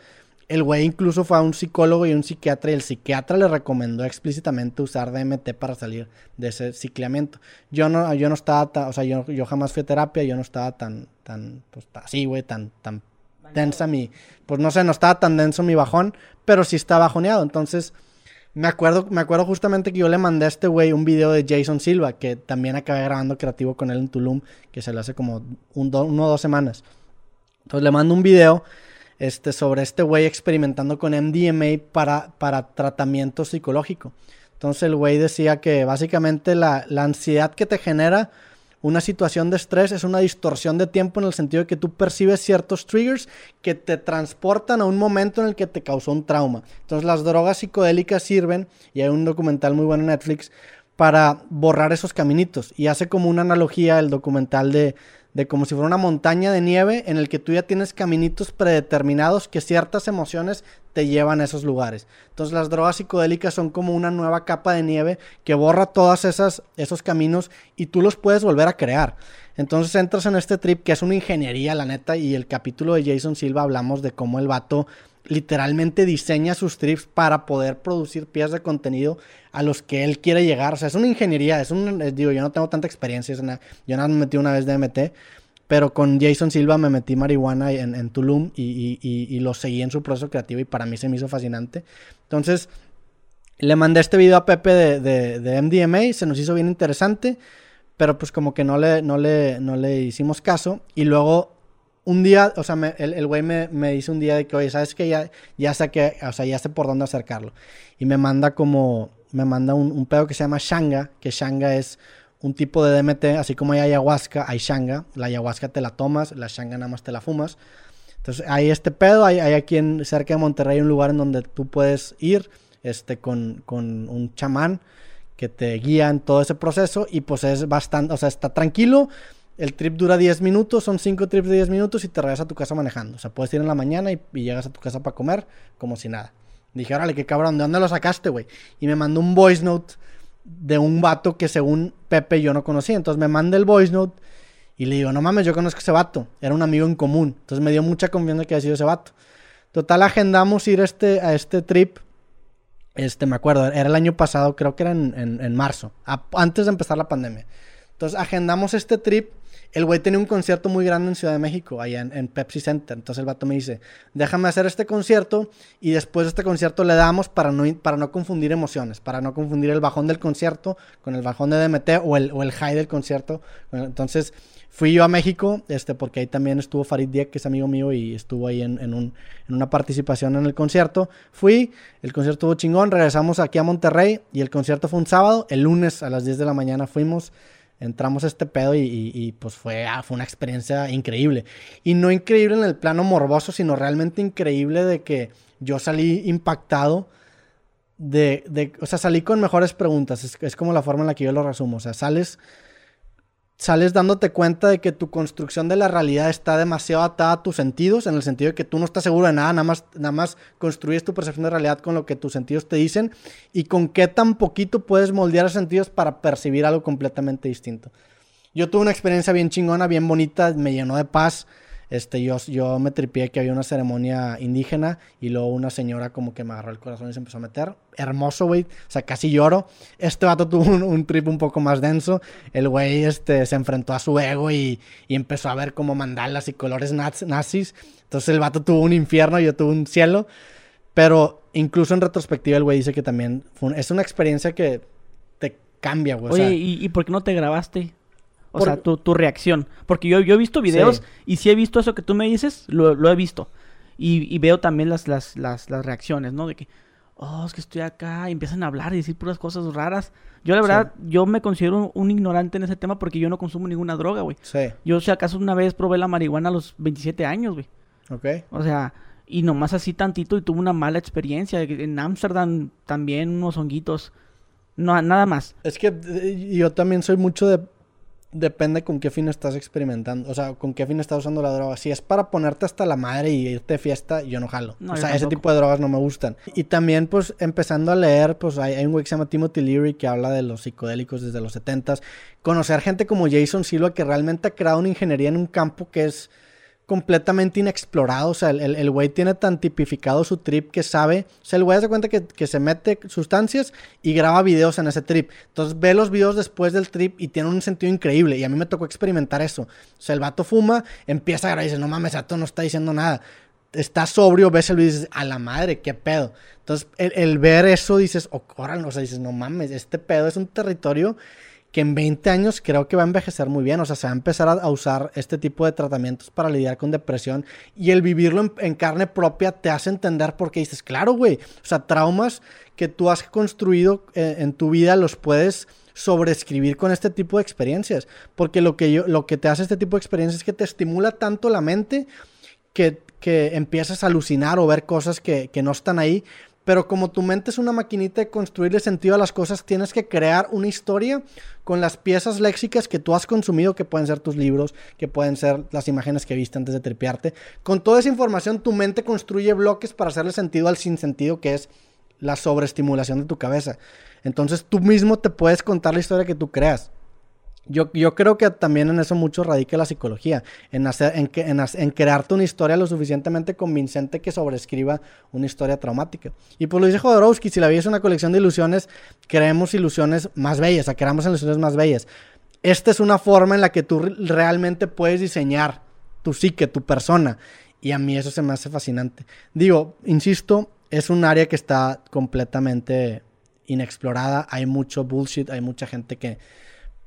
El güey incluso fue a un psicólogo y un psiquiatra y el psiquiatra le recomendó explícitamente usar DMT para salir de ese cicleamiento. Yo no, yo no estaba o sea, yo, yo jamás fui a terapia, yo no estaba tan, tan, pues así, güey, tan, tan densa mi, pues no sé, no estaba tan denso mi bajón, pero sí estaba bajoneado. Entonces, me acuerdo, me acuerdo justamente que yo le mandé a este güey un video de Jason Silva, que también acabé grabando creativo con él en Tulum, que se le hace como un uno o dos semanas. Entonces le mando un video este, sobre este güey experimentando con MDMA para, para tratamiento psicológico. Entonces el güey decía que básicamente la, la ansiedad que te genera una situación de estrés es una distorsión de tiempo en el sentido de que tú percibes ciertos triggers que te transportan a un momento en el que te causó un trauma. Entonces las drogas psicodélicas sirven, y hay un documental muy bueno en Netflix, para borrar esos caminitos. Y hace como una analogía el documental de de como si fuera una montaña de nieve en el que tú ya tienes caminitos predeterminados que ciertas emociones te llevan a esos lugares. Entonces las drogas psicodélicas son como una nueva capa de nieve que borra todos esos caminos y tú los puedes volver a crear. Entonces entras en este trip que es una ingeniería, la neta, y el capítulo de Jason Silva hablamos de cómo el vato literalmente diseña sus trips para poder producir piezas de contenido a los que él quiere llegar. O sea, es una ingeniería, es un, digo, yo no tengo tanta experiencia, yo nada me metí una vez de MT, pero con Jason Silva me metí marihuana en, Tulum y, lo seguí en su proceso creativo y para mí se me hizo fascinante. Entonces, le mandé este video a Pepe de, de, MDMA, se nos hizo bien interesante, pero pues como que no le, no le, no le hicimos caso y luego un día, o sea, el, güey me, me, dice un día de que, oye, ¿sabes que Ya, ya sé que, o sea, ya sé por dónde acercarlo. Y me manda como, me manda un, pedo que se llama Shanga, que Shanga es un tipo de DMT, así como hay ayahuasca, hay Shanga. La ayahuasca te la tomas, la Shanga nada más te la fumas. Entonces, hay este pedo, hay, hay aquí en, cerca de Monterrey un lugar en donde tú puedes ir, este, con, con un chamán que te guía en todo ese proceso y pues es bastante, o sea, está tranquilo, el trip dura 10 minutos, son 5 trips de 10 minutos y te regresas a tu casa manejando. O sea, puedes ir en la mañana y, llegas a tu casa para comer como si nada. Dije, órale, qué cabrón, ¿de dónde lo sacaste, güey? Y me mandó un voice note de un vato que según Pepe yo no conocía. Entonces me manda el voice note y le digo, no mames, yo conozco a ese vato. Era un amigo en común. Entonces me dio mucha confianza que haya sido ese vato. Total, agendamos ir este, a este trip. Este, me acuerdo, era el año pasado, creo que era en, marzo, antes de empezar la pandemia. Entonces agendamos este trip el güey tenía un concierto muy grande en Ciudad de México, allá en, Pepsi Center. Entonces el vato me dice, déjame hacer este concierto y después de este concierto le damos para no, para no confundir emociones, para no confundir el bajón del concierto con el bajón de DMT o el, o el high del concierto. Entonces fui yo a México, este, porque ahí también estuvo Farid Diek, que es amigo mío, y estuvo ahí en, en, un, en una participación en el concierto. Fui, el concierto estuvo chingón, regresamos aquí a Monterrey y el concierto fue un sábado. El lunes a las 10 de la mañana fuimos entramos a este pedo y, pues fue, ah, fue una experiencia increíble. Y no increíble en el plano morboso, sino realmente increíble de que yo salí impactado de, o sea, salí con mejores preguntas. Es, es como la forma en la que yo lo resumo. O sea, sales sales dándote cuenta de que tu construcción de la realidad está demasiado atada a tus sentidos, en el sentido de que tú no estás seguro de nada, nada más, nada más construyes tu percepción de realidad con lo que tus sentidos te dicen y con qué tan poquito puedes moldear los sentidos para percibir algo completamente distinto. Yo tuve una experiencia bien chingona, bien bonita, me llenó de paz. Este, yo, yo me tripié que había una ceremonia indígena y luego una señora como que me agarró el corazón y se empezó a meter. Hermoso, güey. O sea, casi lloro. Este vato tuvo un, trip un poco más denso. El güey este, se enfrentó a su ego y, y empezó a ver como mandalas y colores nazis. Entonces el vato tuvo un infierno y yo tuve un cielo. Pero incluso en retrospectiva el güey dice que también es una experiencia que te cambia, güey. Oye, ¿y, ¿y por qué no te grabaste? O sea, tu, tu, reacción. Porque yo, yo he visto videos y si he visto eso que tú me dices, lo, lo he visto. Y, y, veo también las, las, las, las, reacciones, ¿no? De que, oh, es que estoy acá y empiezan a hablar y decir puras cosas raras. Yo, la verdad, yo me considero un, ignorante en ese tema porque yo no consumo ninguna droga, güey. Sí. Yo, si acaso, una vez probé la marihuana a los 27 años, güey. Ok. O sea, y nomás así tantito y tuve una mala experiencia. En Ámsterdam también unos honguitos. No, nada más. Es que eh, yo también soy mucho de depende con qué fin estás experimentando, o sea, con qué fin estás usando la droga. Si es para ponerte hasta la madre y irte de fiesta, yo no jalo. o sea, ese tipo de drogas no me gustan. Y también, pues, empezando a leer, pues, hay, un güey que se llama Timothy Leary que habla de los psicodélicos desde los 70s. Conocer gente como Jason Silva que realmente ha creado una ingeniería en un campo que es completamente inexplorado. O sea, el, güey tiene tan tipificado su trip que sabe. O sea, el güey hace cuenta que, se mete sustancias y graba videos en ese trip. Entonces ve los videos después del trip y tiene un sentido increíble. Y a mí me tocó experimentar eso. O sea, el vato fuma, empieza a grabar y dice, no mames, vato no está diciendo nada. Está sobrio, ves el video y dices, a la madre, qué pedo. Entonces, el, ver eso dices, oh, órale, o sea, dices, no mames, este pedo es un territorio que en 20 años creo que va a envejecer muy bien. O sea, se va a empezar a, usar este tipo de tratamientos para lidiar con depresión. Y el vivirlo en, carne propia te hace entender por qué dices, claro, güey. O sea, traumas que tú has construido eh, en tu vida los puedes sobreescribir con este tipo de experiencias. Porque lo que, yo, lo que te hace este tipo de experiencias es que te estimula tanto la mente que, que empiezas a alucinar o ver cosas que, que no están ahí pero como tu mente es una maquinita de construirle sentido a las cosas, tienes que crear una historia con las piezas léxicas que tú has consumido, que pueden ser tus libros, que pueden ser las imágenes que viste antes de tripearte. Con toda esa información, tu mente construye bloques para hacerle sentido al sinsentido, que es la sobreestimulación de tu cabeza. Entonces tú mismo te puedes contar la historia que tú creas. Yo, yo, creo que también en eso mucho radica la psicología, en, hacer, en, en, en, crearte una historia lo suficientemente convincente que sobrescriba una historia traumática. Y pues lo dice Jodorowsky, si la vida es una colección de ilusiones, creemos ilusiones más bellas, o sea, creamos ilusiones más bellas. Esta es una forma en la que tú realmente puedes diseñar tu psique, tu persona. Y a mí eso se me hace fascinante. Digo, insisto, es un área que está completamente inexplorada. Hay mucho bullshit, hay mucha gente que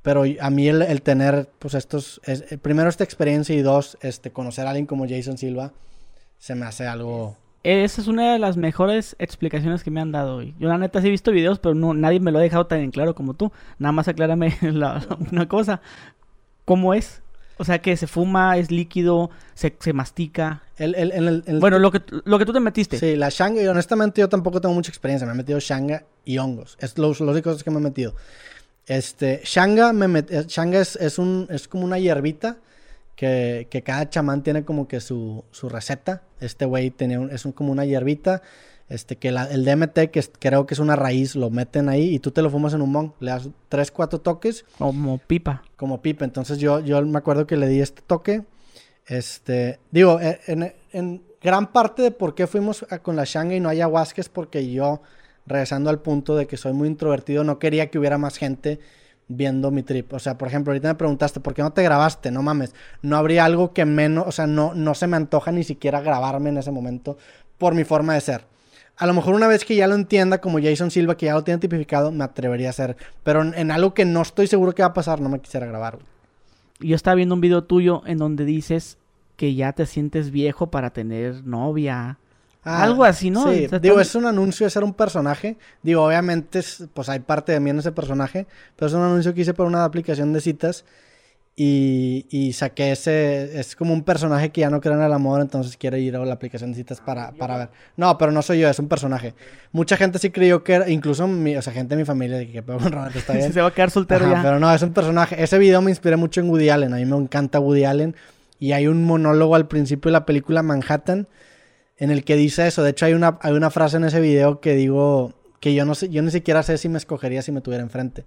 pero a mí el, tener, pues estos, es, eh, primero esta experiencia y dos, este, conocer a alguien como Jason Silva, se me hace algo... Esa es una de las mejores explicaciones que me han dado hoy. Yo la neta sí he visto videos, pero no, nadie me lo ha dejado tan en claro como tú. Nada más aclárame una cosa. ¿Cómo es? O sea, que se fuma, es líquido, se, se mastica. El, el, el, bueno, lo que, lo que tú te metiste. Sí, la shanga, y honestamente yo tampoco tengo mucha experiencia. Me he metido shanga y hongos. Es los, los únicos que me he metido. Este, Shanga, me eh, Shanga es, es, un, es como una hierbita que, que cada chamán tiene como que su, su receta. Este güey tiene es un, como una hierbita. Este, que la, el DMT, que creo que es una raíz, lo meten ahí y tú te lo fumas en un mon. Le das tres, cuatro toques. Como pipa. Como pipa. Entonces yo, yo me acuerdo que le di este toque. Este, digo, e, en, en gran parte de por qué fuimos con la Shanga y no hay ayahuasca es porque yo regresando al punto de que soy muy introvertido, no quería que hubiera más gente viendo mi trip. O sea, por ejemplo, ahorita me preguntaste, ¿por qué no te grabaste? No mames, no habría algo que menos, o sea, no, no se me antoja ni siquiera grabarme en ese momento por mi forma de ser. A lo mejor una vez que ya lo entienda, como Jason Silva, que ya lo tiene tipificado, me atrevería a hacer. Pero en, algo que no estoy seguro que va a pasar, no me quisiera grabar. Yo estaba viendo un video tuyo en donde dices que ya te sientes viejo para tener novia Ah, Algo así, ¿no? Sí, digo, es un anuncio, es ser un personaje. Digo, obviamente, pues hay parte de mí en ese personaje, pero es un anuncio que hice para una aplicación de citas y, y, saqué ese. Es como un personaje que ya no cree en el amor, entonces quiere ir a la aplicación de citas para, para ver. No, pero no soy yo, es un personaje. Mucha gente sí creyó que era. Incluso, mi, o sea, gente de mi familia, que está bien. se va a quedar soltero ya. Pero no, es un personaje. Ese video me inspiré mucho en Woody Allen. A mí me encanta Woody Allen. Y hay un monólogo al principio de la película Manhattan en el que dice eso. De hecho, hay una, hay una frase en ese video que digo que yo no sé, yo ni siquiera sé si me escogería si me tuviera enfrente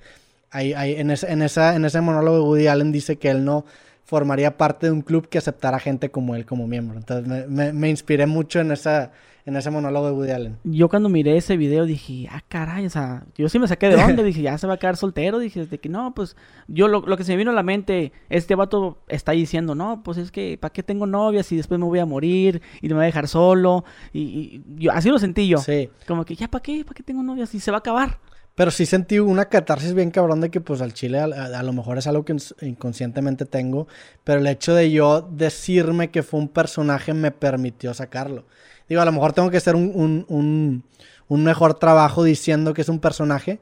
en, ese, en, esa, en ese monólogo Woody Allen dice que él no formaría parte de un club que aceptara gente como él como miembro. Entonces me, me, inspiré mucho en esa en ese monólogo de Woody Allen. Yo cuando miré ese video dije, ah, caray, o sea, yo sí me saqué de onda, dije, ya se va a quedar soltero, dije, de que no, pues, yo lo, lo, que se me vino a la mente, este vato está diciendo, no, pues es que, ¿para qué tengo novia si después me voy a morir y me voy a dejar solo? Y, yo, así lo sentí yo. Sí. Como que, ya, ¿para qué? ¿Para qué tengo novia si se va a acabar? Pero sí sentí una catarsis bien cabrón de que pues al chile a, lo mejor es algo que inconscientemente tengo, pero el hecho de yo decirme que fue un personaje me permitió sacarlo. Digo, a lo mejor tengo que hacer un, un, un, mejor trabajo diciendo que es un personaje,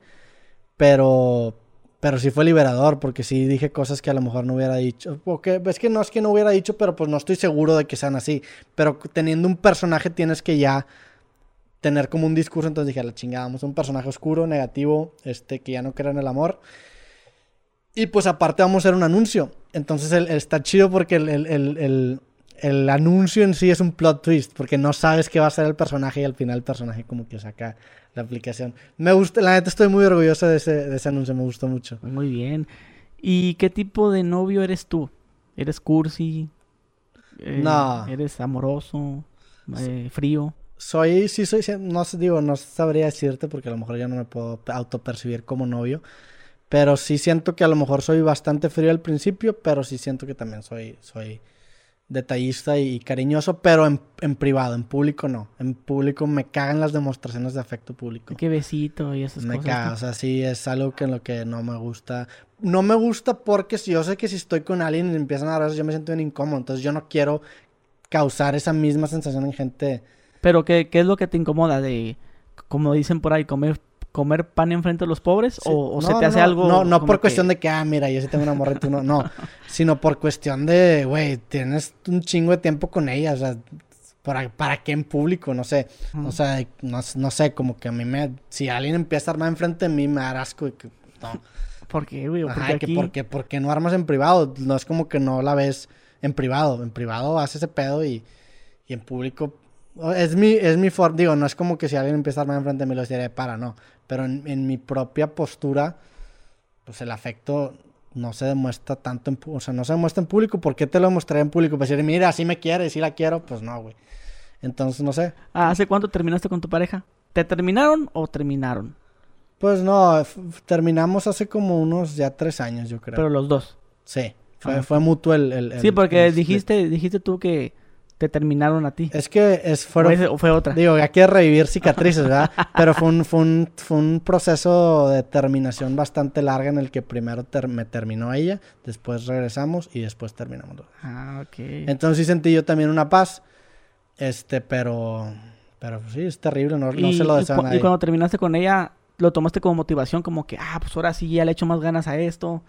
pero, pero sí fue liberador, porque sí dije cosas que a lo mejor no hubiera dicho. Porque es que no es que no hubiera dicho, pero pues no estoy seguro de que sean así. Pero teniendo un personaje tienes que ya tener como un discurso, entonces dije, la chingada, vamos un personaje oscuro, negativo, este, que ya no cree en el amor. Y pues aparte vamos a hacer un anuncio. Entonces está chido porque el, anuncio en sí es un plot twist, porque no sabes qué va a ser el personaje y al final el personaje como que saca la aplicación. Me gusta, la neta estoy muy orgulloso de ese, de ese anuncio, me gustó mucho. Muy bien. ¿Y qué tipo de novio eres tú? ¿Eres cursi? Eh, no. ¿Eres amoroso? Eh, ¿Frío? Soy, sí soy, no digo, no sabría decirte porque a lo mejor ya no me puedo autopercibir como novio, pero sí siento que a lo mejor soy bastante frío al principio, pero sí siento que también soy, soy detallista y, cariñoso, pero en, en, privado, en público no. En público me cagan las demostraciones de afecto público. Qué besito y esas me cosas. Me caga, o sea, sí es algo que en lo que no me gusta. No me gusta porque si yo sé que si estoy con alguien y empiezan a hablar, yo me siento bien incómodo, entonces yo no quiero causar esa misma sensación en gente pero ¿qué, ¿qué, es lo que te incomoda de, como dicen por ahí, comer comer pan enfrente de los pobres? ¿O, se te hace algo? No, no por cuestión de que, ah, mira, yo sí tengo una morra y tú no. No, sino por cuestión de, güey, tienes un chingo de tiempo con ella, o sea, ¿para, para qué en público? No sé. O sea, no, no, sé, como que a mí me. Si alguien empieza a armar enfrente de mí, me da asco y que. No. ¿Por qué, güey? Ajá, que porque, porque no armas en privado. No es como que no la ves en privado. En privado haces ese pedo y, y en público es mi, es mi forma, digo, no es como que si alguien empieza a armar enfrente de mí lo diría para, no. Pero en, mi propia postura, pues el afecto no se demuestra tanto en o sea, no se demuestra en público. ¿Por qué te lo mostraré en público? Pues decir, mira, así me quiere, si la quiero, pues no, güey. Entonces, no sé. ¿Hace cuánto terminaste con tu pareja? ¿Te terminaron o terminaron? Pues no, terminamos hace como unos ya tres años, yo creo. Pero los dos. Sí, fue, ah. fue mutuo el, el, Sí, porque dijiste, dijiste tú que te terminaron a ti. Es que es, fueron, o fue otra. Digo, hay que revivir cicatrices, ¿verdad? Pero fue un, fue, un, fue un proceso de terminación bastante larga en el que primero me terminó ella, después regresamos y después terminamos. Ah, ok. Entonces sí sentí yo también una paz, este, pero, pero sí, es terrible, no, no se lo deseo a nadie. Y cuando terminaste con ella, lo tomaste como motivación, como que, ah, pues ahora sí ya le echo más ganas a esto,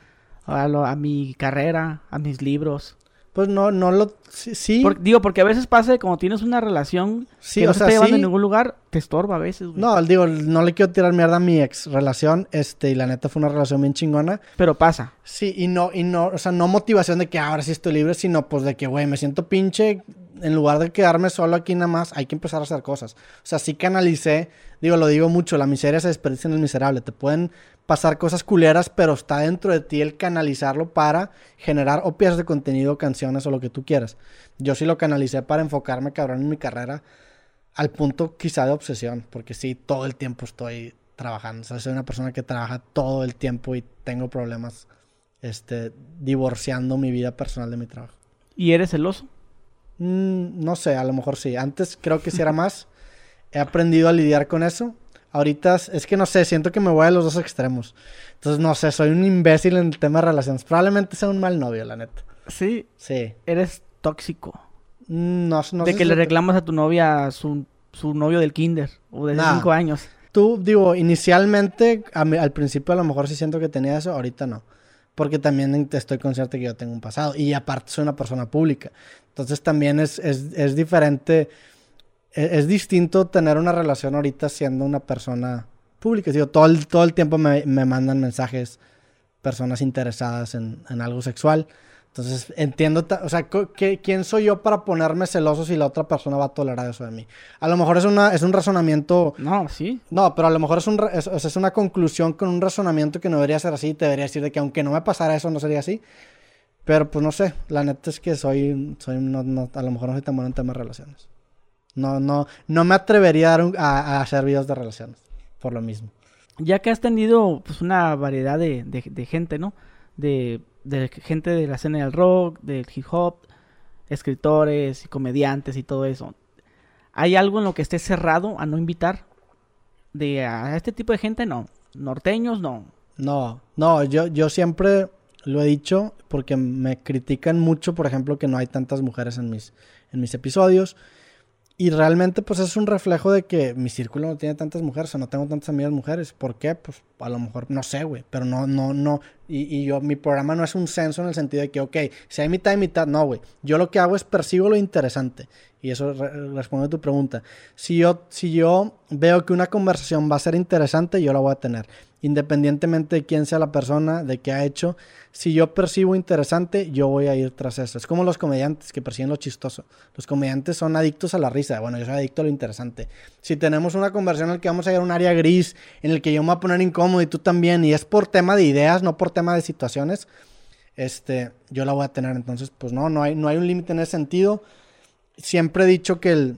a, a mi carrera, a mis libros. Pues no, no lo. Sí. digo, porque a veces pasa que como tienes una relación sí, que no o sea, llevando en ningún lugar, te estorba a veces, No, digo, no le quiero tirar mierda a mi ex relación, este, y la neta fue una relación bien chingona. Pero pasa. Sí, y no, y no, o sea, no motivación de que ahora sí estoy libre, sino pues de que, güey, me siento pinche. En lugar de quedarme solo aquí nada más, hay que empezar a hacer cosas. O sea, sí canalicé, digo, lo digo mucho, la miseria se desperdicia en el miserable. Te pueden pasar cosas culeras, pero está dentro de ti el canalizarlo para generar o piezas de contenido, canciones o lo que tú quieras. Yo sí lo canalicé para enfocarme, cabrón, en mi carrera al punto quizá de obsesión, porque sí, todo el tiempo estoy trabajando. O sea, soy una persona que trabaja todo el tiempo y tengo problemas este, divorciando mi vida personal de mi trabajo. ¿Y eres celoso? Mm, no sé, a lo mejor sí. Antes creo que sí era más. He aprendido a lidiar con eso Ahorita es que no sé, siento que me voy a los dos extremos. Entonces, no sé, soy un imbécil en el tema de relaciones. Probablemente sea un mal novio, la neta. Sí. Sí. Eres tóxico. Mm, no, no De que le reclamas a tu novia su, su novio del kinder o de 5 años. Tú, digo, inicialmente, al principio a lo mejor sí siento que tenía eso, ahorita no. Porque también estoy consciente que yo tengo un pasado. Y aparte soy una persona pública. Entonces también es, es, es diferente, es, es, distinto tener una relación ahorita siendo una persona pública. Digo, todo el, todo el tiempo me, me mandan mensajes personas interesadas en, en algo sexual. Entonces, entiendo, o sea, ¿quién soy yo para ponerme celoso si la otra persona va a tolerar eso de mí? A lo mejor es, una, es un razonamiento... No, sí. No, pero a lo mejor es, un, es, es, una conclusión con un razonamiento que no debería ser así. Te debería decir de que aunque no me pasara eso, no sería así. Pero pues no sé, la neta es que soy, soy no, a lo mejor no soy tan bueno en temas de relaciones. No, no, no me atrevería a, hacer videos de relaciones, por lo mismo. Ya que has tenido pues una variedad de, de, de gente, ¿no? De de gente de la escena del rock, del hip hop, escritores y comediantes y todo eso. ¿Hay algo en lo que esté cerrado a no invitar? De a este tipo de gente no. Norteños no. No, no, yo, yo siempre lo he dicho porque me critican mucho, por ejemplo, que no hay tantas mujeres en mis, en mis episodios. Y realmente, pues es un reflejo de que mi círculo no tiene tantas mujeres, o no tengo tantas amigas mujeres. ¿Por qué? Pues a lo mejor, no sé, güey, pero no, no, no. Y, y, yo, mi programa no es un censo en el sentido de que, ok, si hay mitad y mitad, no, güey. Yo lo que hago es persigo lo interesante. Y eso responde a tu pregunta. Si yo, si yo veo que una conversación va a ser interesante, yo la voy a tener independientemente de quién sea la persona, de qué ha hecho, si yo percibo interesante, yo voy a ir tras eso. Es como los comediantes que persiguen lo chistoso. Los comediantes son adictos a la risa. Bueno, yo soy adicto a lo interesante. Si tenemos una conversación en la que vamos a ir a un área gris, en el que yo me voy a poner incómodo y tú también, y es por tema de ideas, no por tema de situaciones, este, yo la voy a tener. Entonces, pues no, no hay, no hay un límite en ese sentido. Siempre he dicho que el,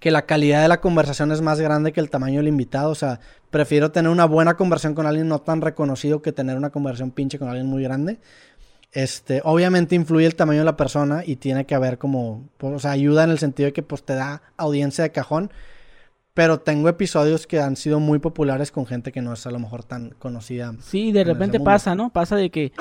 que la calidad de la conversación es más grande que el tamaño del invitado. O sea, prefiero tener una buena conversación con alguien no tan reconocido que tener una conversación pinche con alguien muy grande. Este, obviamente influye el tamaño de la persona y tiene que haber como, pues, o sea, ayuda en el sentido de que pues te da audiencia de cajón. Pero tengo episodios que han sido muy populares con gente que no es a lo mejor tan conocida. Sí, de repente pasa, ¿no? Pasa de que,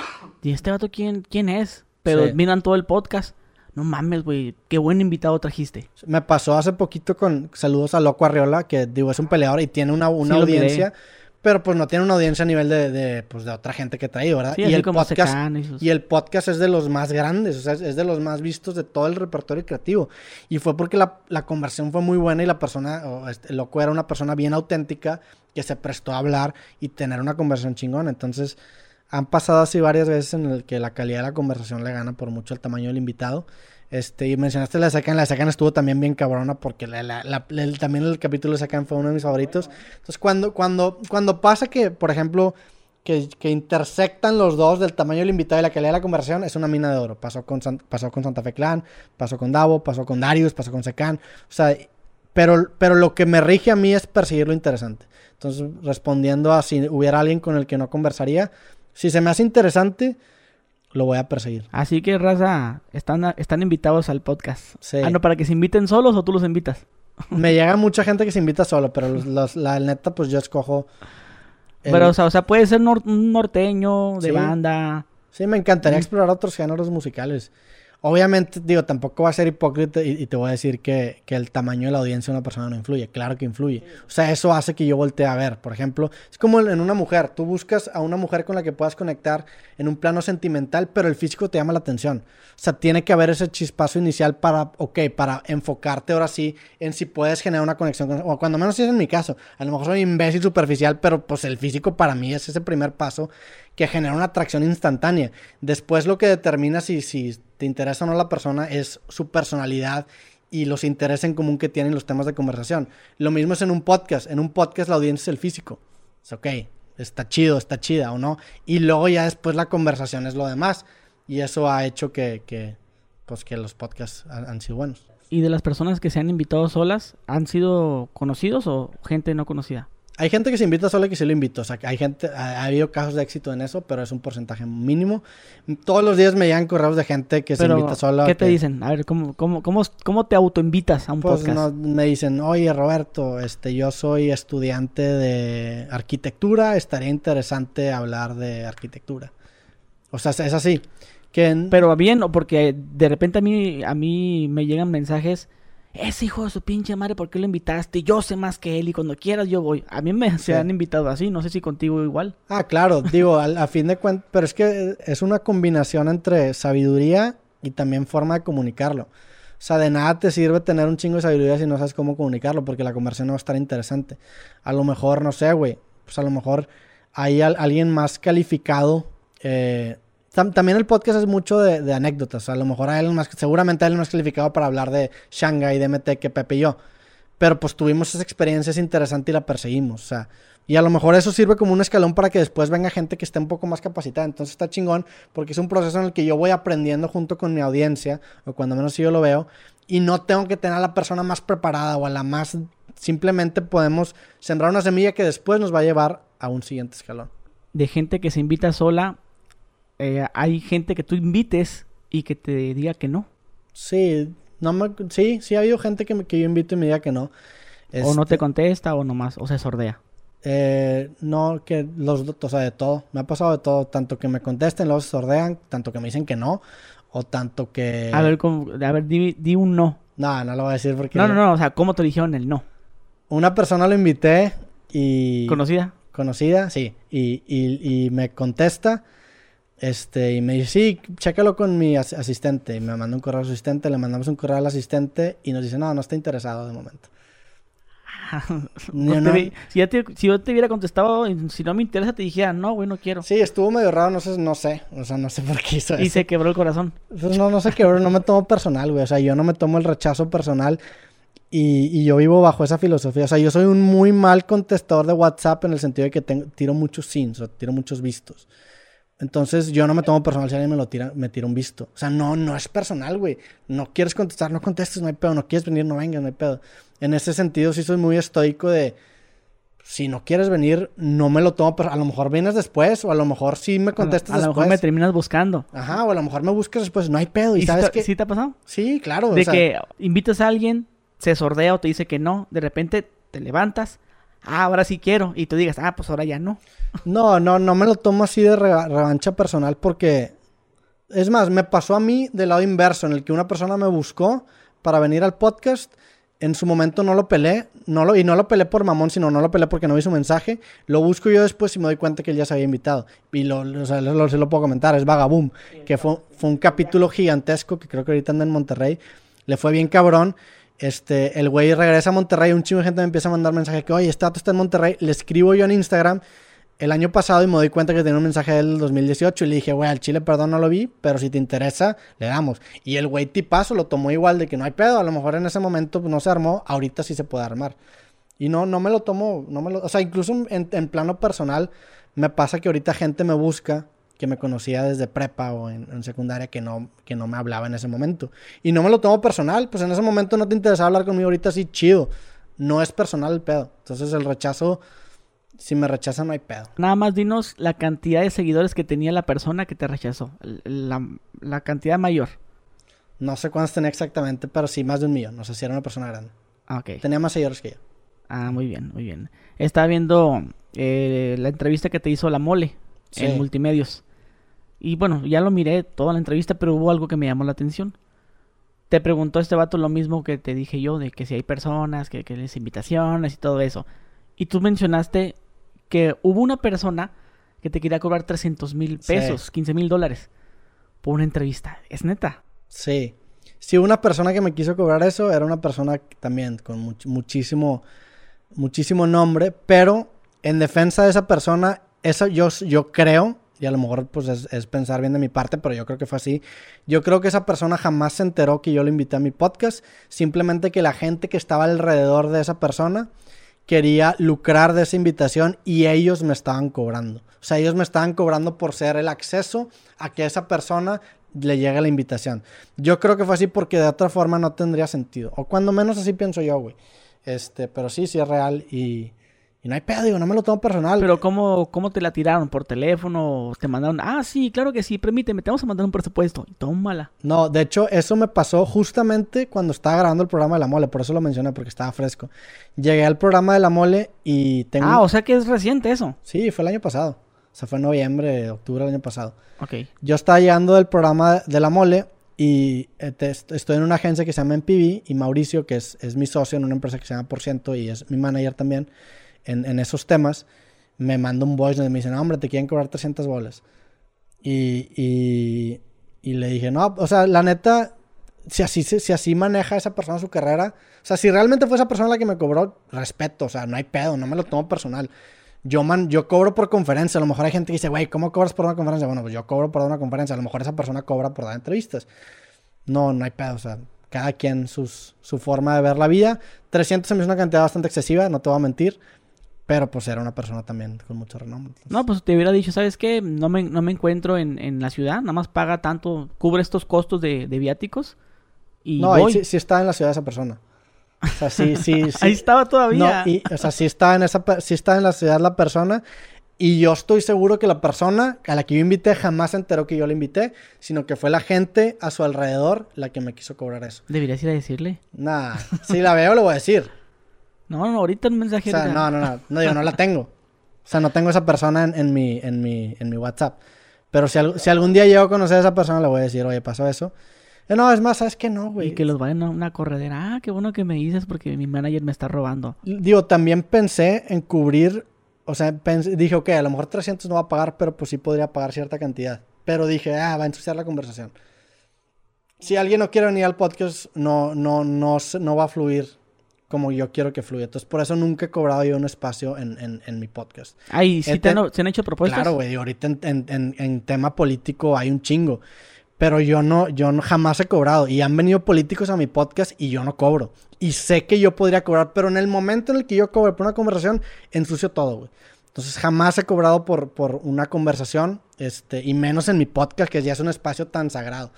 ¿y este vato quién, quién es? Pero miran todo el podcast no mames, güey, qué buen invitado trajiste. Me pasó hace poquito con saludos a Loco Arriola, que digo, es un peleador y tiene una, audiencia. Pero pues no tiene una audiencia a nivel de, de, pues, de otra gente que trae, ¿verdad? y, el podcast, y el podcast es de los más grandes, o sea, es de los más vistos de todo el repertorio creativo. Y fue porque la, la conversión fue muy buena y la persona, o este, loco era una persona bien auténtica que se prestó a hablar y tener una conversación chingona. Entonces, han pasado así varias veces en el que la calidad de la conversación le gana por mucho el tamaño del invitado. Este, y mencionaste la Sacan, la Sacan estuvo también bien cabrona porque también el capítulo de Sacan fue uno de mis favoritos. Entonces, cuando, cuando, cuando pasa que, por ejemplo, que, intersectan los dos del tamaño del invitado y la calidad de la conversación, es una mina de oro. Pasó con, pasó con Santa Fe Clan, pasó con Davo, pasó con Darius, pasó con Secan. O sea, pero, pero lo que me rige a mí es perseguir lo interesante. Entonces, respondiendo a si hubiera alguien con el que no conversaría, si se me hace interesante, lo voy a perseguir. Así que, raza, están, están invitados al podcast. Sí. Ah, no, para que se inviten solos o tú los invitas. Me llega mucha gente que se invita solo, pero la neta, pues yo escojo. Pero, o, sea, puede ser un norteño, de banda. Sí, me encantaría explorar otros géneros musicales. Obviamente, digo, tampoco va a ser hipócrita y, te voy a decir que, el tamaño de la audiencia de una persona no influye. Claro que influye. O sea, eso hace que yo voltee a ver. Por ejemplo, es como en una mujer. Tú buscas a una mujer con la que puedas conectar en un plano sentimental, pero el físico te llama la atención. O sea, tiene que haber ese chispazo inicial para, ok, para enfocarte ahora sí en si puedes generar una conexión con... O cuando menos es en mi caso. A lo mejor soy imbécil superficial, pero pues el físico para mí es ese primer paso que genera una atracción instantánea. Después lo que determina si, si te interesa o no la persona es su personalidad y los intereses en común que tienen los temas de conversación. Lo mismo es en un podcast. En un podcast la audiencia es el físico. Es ok, está chido, está chida o no. Y luego ya después la conversación es lo demás. Y eso ha hecho que, pues que los podcasts han sido buenos. ¿Y de las personas que se han invitado solas, han sido conocidos o gente no conocida? Hay gente que se invita sola y que sí lo invito. O sea, hay gente, ha, habido casos de éxito en eso, pero es un porcentaje mínimo. Todos los días me llegan correos de gente que se invita sola. ¿Qué te dicen? A ver, ¿cómo, cómo, cómo, cómo te autoinvitas a un pues podcast? me dicen, oye Roberto, este, yo soy estudiante de arquitectura, estaría interesante hablar de arquitectura. O sea, es así. Que Pero bien, porque de repente a mí, a mí me llegan mensajes ese hijo de su pinche madre, ¿por qué lo invitaste? Yo sé más que él y cuando quieras yo voy. A mí me se han invitado así, no sé si contigo igual. Ah, claro, digo, a, fin de cuentas, pero es que es una combinación entre sabiduría y también forma de comunicarlo. O sea, de nada te sirve tener un chingo de sabiduría si no sabes cómo comunicarlo, porque la conversación no va a estar interesante. A lo mejor, no sé, güey, pues a lo mejor hay alguien más calificado eh, también el podcast es mucho de, anécdotas. A lo mejor hay alguien más, seguramente hay alguien más calificado para hablar de Shanghai, de MT que Pepe y yo. Pero pues tuvimos esa experiencia interesante y la perseguimos. O sea, y a lo mejor eso sirve como un escalón para que después venga gente que esté un poco más capacitada. Entonces está chingón porque es un proceso en el que yo voy aprendiendo junto con mi audiencia, o cuando menos yo lo veo, y no tengo que tener a la persona más preparada o a la más... Simplemente podemos sembrar una semilla que después nos va a llevar a un siguiente escalón. De gente que se invita sola eh, hay gente que tú invites y que te diga que no. Sí, no me, sí, sí ha habido gente que, que yo invito y me diga que no. O no te este contesta o nomás, o se sordea. Eh, no, que los o sea, de todo. Me ha pasado de todo. Tanto que me contesten, luego se sordean, tanto que me dicen que no, o tanto que. A ver, a ver di, un no. No, no lo voy a decir porque. No, no, no, o sea, ¿cómo te dijeron el no? Una persona lo invité y. ¿Conocida? Conocida, sí. Y, y, y me contesta este, y me dice, sí, chécalo con mi asistente. Y me manda un correo al asistente, le mandamos un correo al asistente y nos dice, no, no está interesado de momento. si, yo te hubiera contestado, si no me interesa, te dijera, no, güey, no quiero. Sí, estuvo medio raro, no sé, no sé, o sea, no sé por qué hizo eso. Y se quebró el corazón. Pues no, no se quebró, no me tomo personal, güey, o sea, yo no me tomo el rechazo personal y, y, yo vivo bajo esa filosofía, o sea, yo soy un muy mal contestador de WhatsApp en el sentido de que tengo, tiro muchos sins, o tiro muchos vistos. Entonces yo no me tomo personal si alguien me lo tira, me tira un visto. O sea, no, no es personal, güey. No quieres contestar, no contestes, no hay pedo. No quieres venir, no vengas, no hay pedo. En ese sentido sí soy muy estoico de, si no quieres venir, no me lo tomo, pero a lo mejor vienes después, o a lo mejor sí me contestas después. A lo mejor me terminas buscando. Ajá, o a lo mejor me buscas después, no hay pedo. ¿Y, sabes ¿Sí te ha pasado? Sí, claro. De que invitas a alguien, se sordea o te dice que no, de repente te levantas, ah, ahora sí quiero, y tú digas, ah, pues ahora ya no. No, no, no me lo tomo así de revancha personal porque, es más, me pasó a mí del lado inverso, en el que una persona me buscó para venir al podcast. En su momento no lo pelé, no lo, y no lo pelé por mamón, sino no lo pelé porque no vi su mensaje. Lo busco yo después y me doy cuenta que él ya se había invitado. Y lo, o sea, lo, lo puedo comentar, es Vagaboom, que fue, fue un capítulo gigantesco que creo que ahorita anda en Monterrey. Le fue bien cabrón. Este, el güey regresa a Monterrey, un chingo de gente me empieza a mandar mensaje que, oye, este dato está en Monterrey. Le escribo yo en Instagram el año pasado y me doy cuenta que tenía un mensaje del 2018 y le dije, güey, al chile, perdón, no lo vi, pero si te interesa, le damos. Y el güey tipazo lo tomó igual de que no hay pedo, a lo mejor en ese momento no se armó, ahorita sí se puede armar. Y no, no me lo tomo, no me lo, o sea, incluso en, en plano personal me pasa que ahorita gente me busca que me conocía desde prepa o en, secundaria que no, que no me hablaba en ese momento. Y no me lo tomo personal, pues en ese momento no te interesaba hablar conmigo, ahorita sí, chido. No es personal el pedo. Entonces el rechazo si me rechazan no hay pedo. Nada más dinos la cantidad de seguidores que tenía la persona que te rechazó. La, cantidad mayor. No sé cuántos tenía exactamente, pero sí más de un millón. No sé si era una persona grande. Ah, ok. Tenía más seguidores que yo. Ah, muy bien, muy bien. Estaba viendo eh, la entrevista que te hizo la mole en multimedios. Y bueno, ya lo miré toda la entrevista, pero hubo algo que me llamó la atención. Te preguntó este vato lo mismo que te dije yo, de que si hay personas, que, que les invitaciones y todo eso. Y tú mencionaste que hubo una persona que te quería cobrar 300 mil pesos, 15 mil dólares por una entrevista. ¿Es neta? Sí. Sí, una persona que me quiso cobrar eso era una persona también con muchísimo, muchísimo nombre, pero en defensa de esa persona, eso yo, yo creo, y a lo mejor pues es, pensar bien de mi parte, pero yo creo que fue así. Yo creo que esa persona jamás se enteró que yo lo invité a mi podcast, simplemente que la gente que estaba alrededor de esa persona quería lucrar de esa invitación y ellos me estaban cobrando. O sea, ellos me estaban cobrando por ser el acceso a que esa persona le llegue la invitación. Yo creo que fue así porque de otra forma no tendría sentido. O cuando menos así pienso yo, güey. Este, pero sí, sí es real y, y no hay pedo, digo, no me lo tomo personal. Pero ¿cómo, cómo te la tiraron? ¿Por teléfono? ¿Te mandaron? Ah, sí, claro que sí, permíteme, te vamos a mandar un presupuesto. Y tómala. No, de hecho, eso me pasó justamente cuando estaba grabando el programa de la mole, por eso lo mencioné, porque estaba fresco. Llegué al programa de la mole y tengo... Ah, o sea que es reciente eso. Sí, fue el año pasado. O sea, fue en noviembre, octubre del año pasado. Ok. Yo estaba llegando del programa de la mole Y eh, estoy en una agencia que se llama MPV y Mauricio, que es, es mi socio en una empresa que se llama Porciento y es mi manager también en, en esos temas, me manda un voice donde me dice, no, hombre, te quieren cobrar 300 bolas. Y, y, y, le dije, no, o sea, la neta, si así, si así maneja esa persona su carrera, o sea, si realmente fue esa persona la que me cobró, respeto, o sea, no hay pedo, no me lo tomo personal. Yo, man, yo cobro por conferencia. A lo mejor hay gente que dice, güey, ¿cómo cobras por una conferencia? Bueno, pues yo cobro por una conferencia. A lo mejor esa persona cobra por dar entrevistas. No, no hay pedo. O sea, cada quien sus, su forma de ver la vida. 300 se me es una cantidad bastante excesiva, no te voy a mentir. Pero pues era una persona también con mucho renombre. No, pues te hubiera dicho, ¿sabes qué? No me, no me encuentro en, en la ciudad, nada más paga tanto, cubre estos costos de, de viáticos. Y no, voy. Sí, sí, está en la ciudad esa persona. O sea, sí, sí, sí. Ahí estaba todavía. No, y, o sea, sí está en esa, sí está en la ciudad la persona. Y yo estoy seguro que la persona a la que yo invité jamás se enteró que yo la invité, sino que fue la gente a su alrededor la que me quiso cobrar eso. ¿Deberías ir a decirle? Nah, si la veo, lo voy a decir. No, no, ahorita un mensaje. O sea, no, no, no, no, yo no la tengo. O sea, no tengo esa persona en, en, mi, en, mi, en mi WhatsApp. Pero si, si algún día llego a conocer a esa persona, le voy a decir, oye, pasó eso. Eh, no, es más, ¿sabes que no, güey? Y que los vayan a una corredera. Ah, qué bueno que me dices porque mi manager me está robando. Digo, también pensé en cubrir, o sea, dije, ok, a lo mejor 300 no va a pagar, pero pues sí podría pagar cierta cantidad. Pero dije, ah, va a ensuciar la conversación. Si alguien no quiere venir al podcast, no, no, no, no va a fluir como yo quiero que fluya. Entonces, por eso nunca he cobrado yo un espacio en, en, mi podcast. Ay, ¿sí te han, ¿se han hecho propuestas? Claro, güey. Ahorita en, en, tema político hay un chingo. Pero yo no, yo no, jamás he cobrado. Y han venido políticos a mi podcast y yo no cobro. Y sé que yo podría cobrar, pero en el momento en el que yo cobro por una conversación, ensucio todo, güey. Entonces jamás he cobrado por, por una conversación, este, y menos en mi podcast, que ya es un espacio tan sagrado.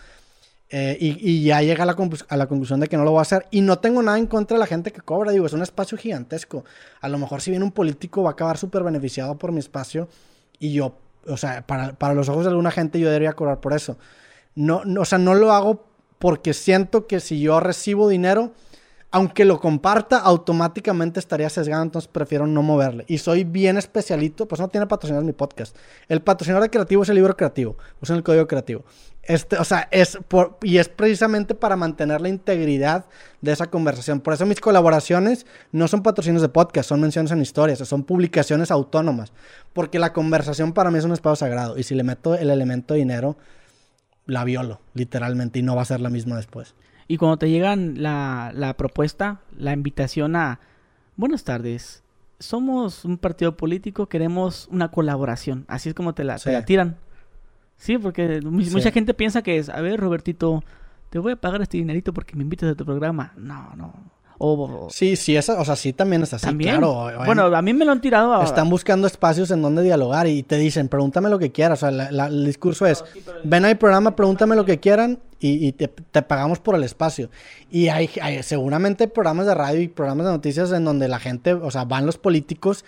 Eh, y, ya llega a la, a la, conclusión de que no lo voy a hacer. Y no tengo nada en contra de la gente que cobra. Digo, es un espacio gigantesco. A lo mejor si viene un político va a acabar súper beneficiado por mi espacio. Y yo, o sea, para, para los ojos de alguna gente yo debería cobrar por eso. No, no, o sea, no lo hago porque siento que si yo recibo dinero, aunque lo comparta, automáticamente estaría sesgado, entonces prefiero no moverle. Y soy bien especialito, pues no tiene patrocinador mi podcast. El patrocinador de creativo es el libro creativo, usan el código creativo. Este, o sea, es por, y es precisamente para mantener la integridad de esa conversación. Por eso mis colaboraciones no son patrocinios de podcast, son menciones en historias, son publicaciones autónomas. Porque la conversación para mí es un espacio sagrado. Y si le meto el elemento dinero, la violo, literalmente, y no va a ser la misma después. Y cuando te llegan la, la propuesta, la invitación a, buenas tardes, somos un partido político, queremos una colaboración, así es como te la, te la tiran. Sí, porque mucha gente piensa que es, a ver, Robertito, te voy a pagar este dinerito porque me invitas a tu programa. No, no. Sí, sí, esa, o sea, sí también es así, claro. Bueno, a mí me lo han tirado. Están buscando espacios en donde dialogar y te dicen, pregúntame lo que quieras. O sea, el discurso es, ven al programa, pregúntame lo que quieran y, te, pagamos por el espacio. Y hay, seguramente programas de radio y programas de noticias en donde la gente, o sea, van los políticos,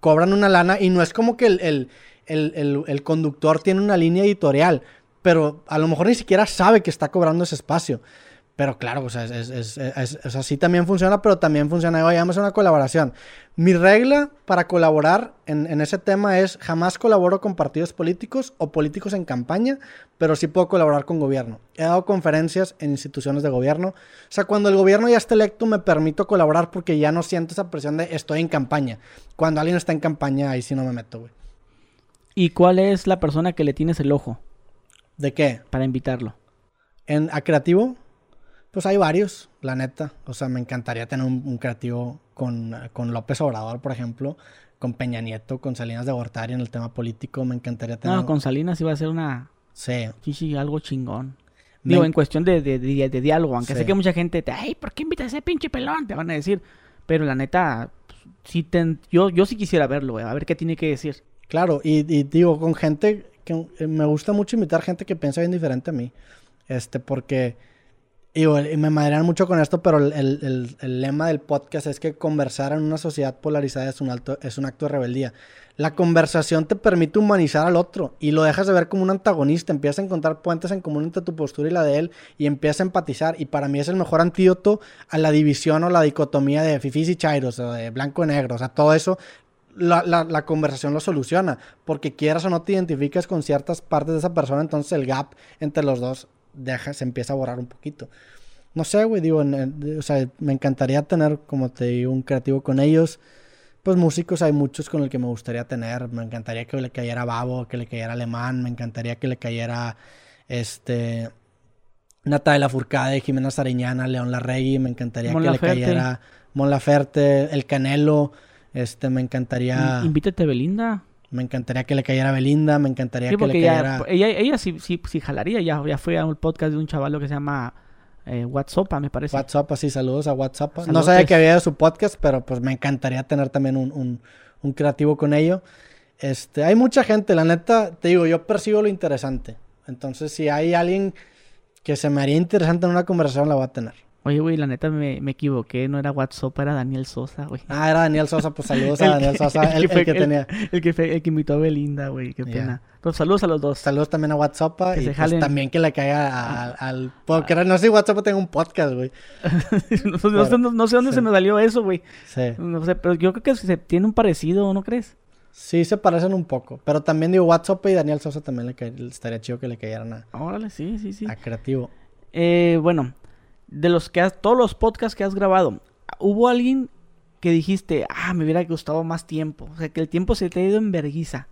cobran una lana y no es como que el, el conductor tiene una línea editorial, pero a lo mejor ni siquiera sabe que está cobrando ese espacio. Pero claro, o sea, es, así también funciona, pero también funciona, oye, vamos a una colaboración. Mi regla para colaborar en, ese tema es jamás colaboro con partidos políticos o políticos en campaña, pero sí puedo colaborar con gobierno. He dado conferencias en instituciones de gobierno. O sea, cuando el gobierno ya está electo, me permito colaborar porque ya no siento esa presión de estoy en campaña. Cuando alguien está en campaña, ahí sí no me meto, güey. ¿Y cuál es la persona que le tienes el ojo? ¿De qué? Para invitarlo. En, ¿A creativo? Pues hay varios, la neta. O sea, me encantaría tener un, creativo con, López Obrador, por ejemplo, con Peña Nieto, con Salinas de Gortari en el tema político. Me encantaría tener. No, con Salinas iba a ser una. Sí. Sí, algo chingón. Digo, en cuestión de, de, diálogo, aunque sé que mucha gente te, ay, ¿por qué invitas a ese pinche pelón? Te van a decir. Pero la neta, sí yo, yo sí quisiera verlo, a ver qué tiene que decir. Claro, y, y digo, con gente que me gusta mucho invitar gente que piensa bien diferente a mí. Este, porque y, me madrean mucho con esto, pero el, lema del podcast es que conversar en una sociedad polarizada es un, alto, es un acto de rebeldía. La conversación te permite humanizar al otro y lo dejas de ver como un antagonista. Empiezas a encontrar puentes en común entre tu postura y la de él y empiezas a empatizar. Y para mí es el mejor antídoto a la división o la dicotomía de fifis y chairos, o de blanco y negro. O sea, todo eso la, la, conversación lo soluciona. Porque quieras o no te identificas con ciertas partes de esa persona, entonces el gap entre los dos deja, se empieza a borrar un poquito. No sé, güey, digo, o sea, me encantaría tener, como te digo, un creativo con ellos. Pues músicos hay muchos con el que me gustaría tener. Me encantaría que le cayera Babo, que le cayera Alemán, me encantaría que le cayera este Natalia Furcade, Jimena Sariñana, León Larregui, me encantaría que le cayera Mon Laferte, El Canelo, este me encantaría Invítate Belinda. Me encantaría que le cayera Belinda, me encantaría que le cayera ella, ella, sí, sí, sí jalaría, ya, ya fue a un podcast de un chaval que se llama eh, WhatsApp, me parece. WhatsApp, sí, saludos a WhatsApp. No sabía que había su podcast, pero pues me encantaría tener también un, un, creativo con ello. Este, hay mucha gente, la neta, te digo, yo percibo lo interesante. Entonces, si hay alguien que se me haría interesante en una conversación, la voy a tener. Oye, güey, la neta me, equivoqué, no era WhatsApp, era Daniel Sosa, güey. Ah, era Daniel Sosa, pues saludos a Daniel Sosa, el, que, tenía. El, que el que invitó a Belinda, güey, qué pena. Pues saludos a los dos. Saludos también a WhatsApp y pues también que le caiga al... Porque no sé si WhatsApp tenga un podcast, güey. no, sé dónde se me salió eso, güey. Sí. No sé, pero yo creo que se tiene un parecido, ¿no crees? Sí, se parecen un poco. Pero también digo, WhatsApp y Daniel Sosa también le estaría chido que le cayeran a... Órale, sí, sí, sí. A creativo. Eh, bueno, de los que has, todos los podcasts que has grabado, ¿hubo alguien que dijiste, ah, me hubiera gustado más tiempo? O sea, que el tiempo se te ha ido en verguiza.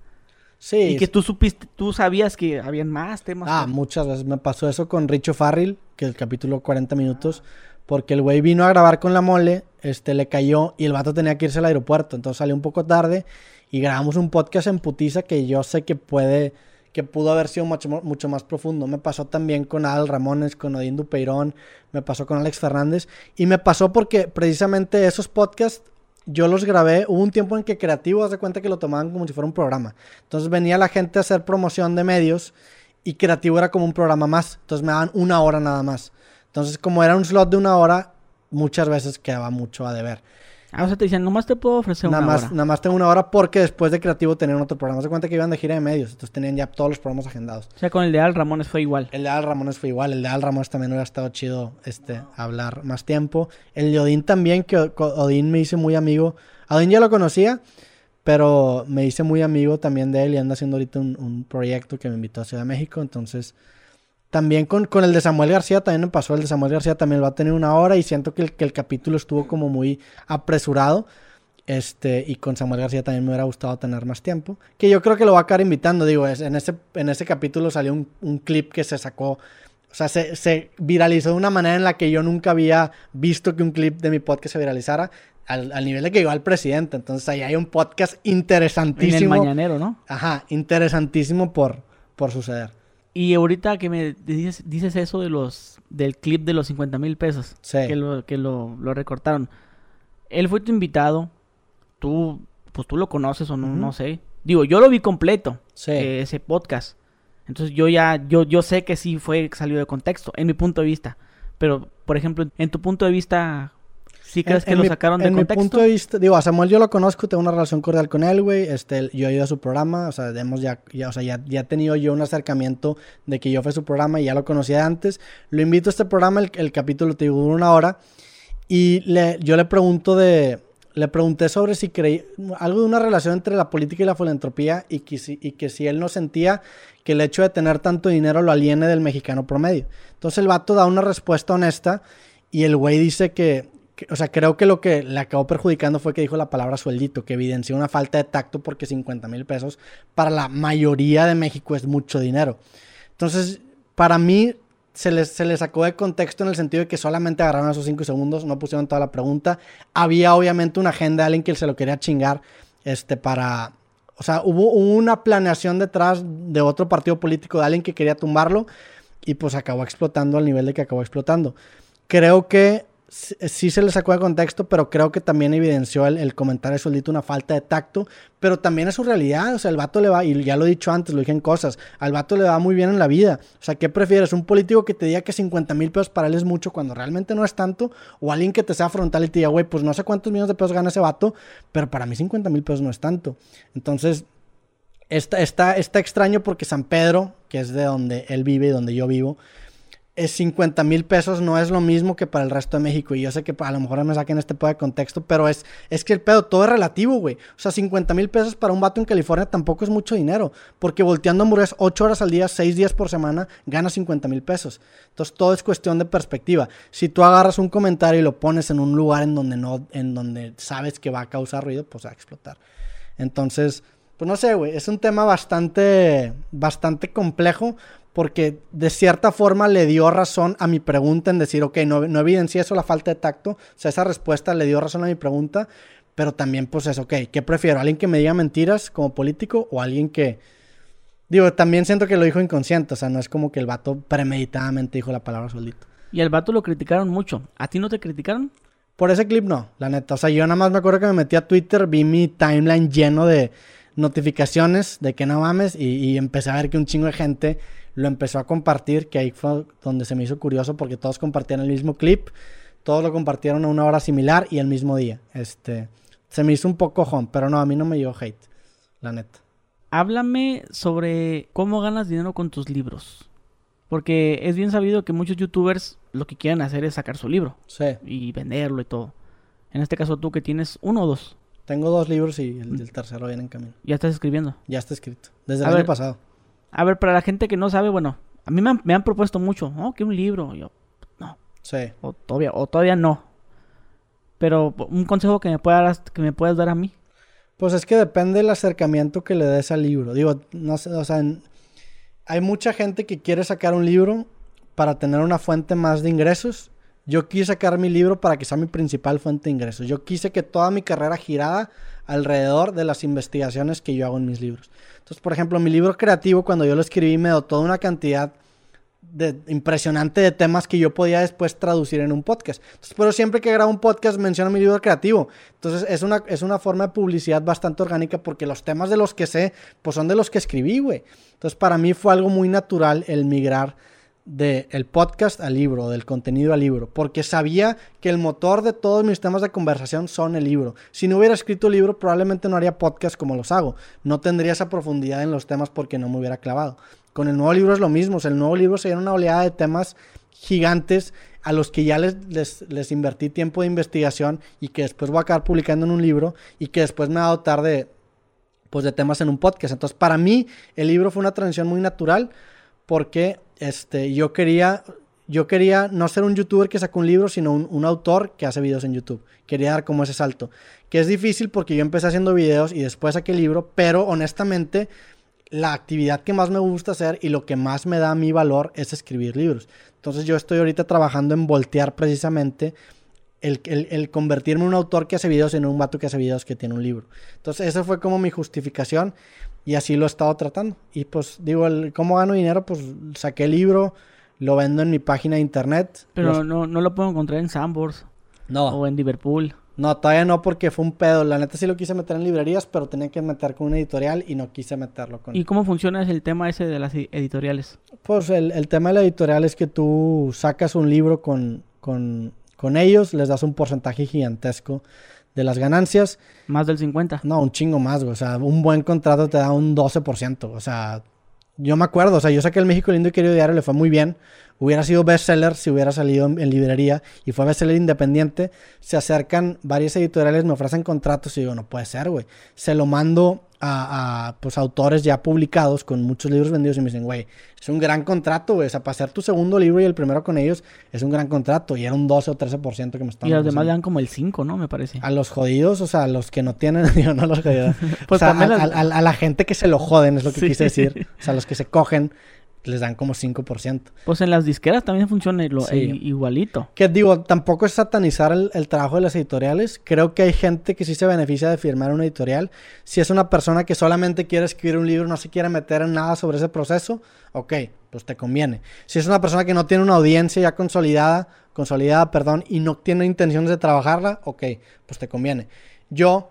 Sí. Y que tú supiste, tú sabías que habían más temas. Ah, muchas veces me pasó eso con Richo Farrell, que el capítulo 40 minutos, porque el güey vino a grabar con la mole, este, le cayó y el vato tenía que irse al aeropuerto, entonces salió un poco tarde y grabamos un podcast en putiza que yo sé que puede que pudo haber sido mucho, mucho más profundo. Me pasó también con Adal Ramones, con Odín Dupeirón, me pasó con Alex Fernández. Y me pasó porque precisamente esos podcasts yo los grabé. Hubo un tiempo en que Creativo, hace cuenta que lo tomaban como si fuera un programa. Entonces venía la gente a hacer promoción de medios y Creativo era como un programa más. Entonces me daban una hora nada más. Entonces, como era un slot de una hora, muchas veces quedaba mucho a deber. Ah, o sea, te dicen, nomás te puedo ofrecer nada una más, hora. Nada más tengo una hora porque después de Creativo tenían otro programa. Se cuenta que iban de gira de medios, entonces tenían ya todos los programas agendados. O sea, con el de Al Ramones fue igual. El de Al Ramones fue igual. El de Al Ramones también hubiera estado chido este, hablar más tiempo. El de Odín también, que Odín me hice muy amigo. A Odín ya lo conocía, pero me hice muy amigo también de él y anda haciendo ahorita un, un proyecto que me invitó a Ciudad de México. Entonces, también con, con, el de Samuel García también me pasó. El de Samuel García también lo va a tener una hora y siento que el, que el capítulo estuvo como muy apresurado. Este, y con Samuel García también me hubiera gustado tener más tiempo. Que yo creo que lo va a acabar invitando. Digo, es, en, ese, en ese capítulo salió un, un clip que se sacó. O sea, se, se, viralizó de una manera en la que yo nunca había visto que un clip de mi podcast se viralizara. Al, al nivel de que llegó al presidente. Entonces ahí hay un podcast interesantísimo. En el mañanero, ¿no? Ajá, interesantísimo por, por suceder. Y ahorita que me dices, dices eso de los del clip de los 50 mil pesos. Sí. Que, lo, que lo, lo recortaron. Él fue tu invitado tú, pues tú lo conoces o no, no sé. Digo, yo lo vi completo, eh, ese podcast. Entonces yo ya, yo, yo sé que sí fue salió de contexto, en mi punto de vista. Pero, por ejemplo, en tu punto de vista, ¿sí crees que lo sacaron de contexto? En mi punto de vista, digo, a Samuel yo lo conozco, tengo una relación cordial con él, güey. Este, yo he ido a su programa, o sea, hemos ya, ya, o sea, ya, ya he tenido yo un acercamiento de que yo fui a su programa y ya lo conocía antes. Lo invito a este programa, el, el capítulo te digo, una hora. Y le, yo le pregunto de, le pregunté sobre si creía algo de una relación entre la política y la filantropía y que, si, y que si él no sentía que el hecho de tener tanto dinero lo aliene del mexicano promedio. Entonces el vato da una respuesta honesta y el güey dice que, o sea, creo que lo que le acabó perjudicando fue que dijo la palabra sueldito, que evidenció una falta de tacto porque 50 mil pesos para la mayoría de México es mucho dinero. Entonces, para mí, se les, se les sacó de contexto en el sentido de que solamente agarraron esos cinco segundos, no pusieron toda la pregunta. Había obviamente una agenda de alguien que se lo quería chingar este, para... O sea, hubo una planeación detrás de otro partido político de alguien que quería tumbarlo y pues acabó explotando al nivel de que acabó explotando. Creo que sí se le sacó de contexto, pero creo que también evidenció el, comentario solito una falta de tacto, pero también es su realidad, o sea, el vato le va, y ya lo he dicho antes, lo dije en cosas, al vato le va muy bien en la vida, o sea, ¿qué prefieres? ¿Un político que te diga que 50 mil pesos para él es mucho cuando realmente no es tanto? ¿O alguien que te sea frontal y te diga, güey, pues no sé cuántos millones de pesos gana ese vato, pero para mí 50 mil pesos no es tanto? Entonces, está, está, está extraño porque San Pedro, que es de donde él vive y donde yo vivo, 50 mil pesos no es lo mismo que para el resto de México. Y yo sé que a lo mejor me saquen este pedo de contexto, pero es, es que el pedo todo es relativo, güey. O sea, 50 mil pesos para un vato en California tampoco es mucho dinero. Porque volteando hamburguesas 8 horas al día, 6 días por semana, gana 50 mil pesos. Entonces todo es cuestión de perspectiva. Si tú agarras un comentario y lo pones en un lugar en donde no, en donde sabes que va a causar ruido, pues va a explotar. Entonces, pues no sé, güey. Es un tema bastante, bastante complejo porque de cierta forma le dio razón a mi pregunta en decir, ok, no, no evidencia eso la falta de tacto, o sea, esa respuesta le dio razón a mi pregunta, pero también pues es, ok, ¿qué prefiero? ¿Alguien que me diga mentiras como político o alguien que... Digo, también siento que lo dijo inconsciente, o sea, no es como que el vato premeditadamente dijo la palabra solito. Y el vato lo criticaron mucho. ¿A ti no te criticaron? Por ese clip no, la neta. O sea, yo nada más me acuerdo que me metí a Twitter, vi mi timeline lleno de notificaciones de que no mames y, y empecé a ver que un chingo de gente lo empezó a compartir, que ahí fue donde se me hizo curioso porque todos compartían el mismo clip, todos lo compartieron a una hora similar y el mismo día. Este, se me hizo un poco home, pero no, a mí no me dio hate, la neta. Háblame sobre cómo ganas dinero con tus libros. Porque es bien sabido que muchos youtubers lo que quieren hacer es sacar su libro. Sí. Y venderlo y todo. En este caso tú que tienes uno o dos. Tengo dos libros y el, tercero viene en camino. ¿Ya estás escribiendo? Ya está escrito. Desde el año pasado. A ver, para la gente que no sabe, bueno, a mí me han, propuesto mucho, ¿no? Que un libro, yo, no. Sí. O todavía, o todavía no. Pero un consejo que me puedas, que me puedas dar a mí. Pues es que depende del acercamiento que le des al libro. Digo, no sé, o sea, hay mucha gente que quiere sacar un libro para tener una fuente más de ingresos. Yo quise sacar mi libro para que sea mi principal fuente de ingresos. Yo quise que toda mi carrera girara alrededor de las investigaciones que yo hago en mis libros. Entonces, por ejemplo, mi libro creativo, cuando yo lo escribí, me dio toda una cantidad de, impresionante de temas que yo podía después traducir en un podcast. Entonces, pero siempre que grabo un podcast menciono mi libro creativo. Entonces, es una, es una forma de publicidad bastante orgánica porque los temas de los que sé, pues son de los que escribí, güey. Entonces, para mí fue algo muy natural el migrar del podcast al libro, del contenido al libro, porque sabía que el motor de todos mis temas de conversación son el libro. Si no hubiera escrito el libro, probablemente no haría podcast como los hago. No tendría esa profundidad en los temas porque no me hubiera clavado. Con el nuevo libro es lo mismo. el nuevo libro sería una oleada de temas gigantes a los que ya les, les, invertí tiempo de investigación y que después voy a acabar publicando en un libro y que después me va a dotar de, pues, de temas en un podcast. Entonces, para mí, el libro fue una transición muy natural porque este, yo quería, yo quería no ser un youtuber que sacó un libro, sino un, autor que hace videos en YouTube. Quería dar como ese salto. Que es difícil porque yo empecé haciendo videos y después saqué el libro, pero honestamente la actividad que más me gusta hacer y lo que más me da mi valor es escribir libros. Entonces yo estoy ahorita trabajando en voltear precisamente el, el, convertirme en un autor que hace videos en un vato que hace videos que tiene un libro. Entonces esa fue como mi justificación. Y así lo he estado tratando. Y pues digo, el, ¿cómo gano dinero? Pues saqué el libro, lo vendo en mi página de internet. Pero no, no lo puedo encontrar en Sambors. No. O en Liverpool. No, todavía no porque fue un pedo. La neta sí lo quise meter en librerías, pero tenía que meter con una editorial y no quise meterlo con... ¿Y cómo funciona el tema ese de las editoriales? Pues el, el tema de la editorial es que tú sacas un libro con, con, con ellos, les das un porcentaje gigantesco de las ganancias. Más del 50. No, un chingo más, güey. O sea, un buen contrato te da un 12%. O sea, yo me acuerdo, o sea, yo saqué el México Lindo y Querido Diario, le fue muy bien. Hubiera sido bestseller si hubiera salido en, librería y fue bestseller independiente. Se acercan varias editoriales, me ofrecen contratos y digo, no puede ser, güey. Se lo mando a, pues, autores ya publicados con muchos libros vendidos y me dicen, güey, es un gran contrato, güey. O sea, para hacer tu segundo libro y el primero con ellos es un gran contrato. Y era un 12 o 13% que me estaban Y los demás le dan como el 5, ¿no? Me parece. A los jodidos, o sea, a los que no tienen, digo, no los jodidos. pues o sea, a, a, la gente que se lo joden, es lo que quise decir. O sea, los que se cogen les dan como 5%. Pues en las disqueras también funciona lo, igualito. Que digo, tampoco es satanizar el, trabajo de las editoriales. Creo que hay gente que sí se beneficia de firmar una editorial. Si es una persona que solamente quiere escribir un libro, no se quiere meter en nada sobre ese proceso, ok, pues te conviene. Si es una persona que no tiene una audiencia ya consolidada, consolidada, perdón, y no tiene intenciones de trabajarla, ok, pues te conviene. Yo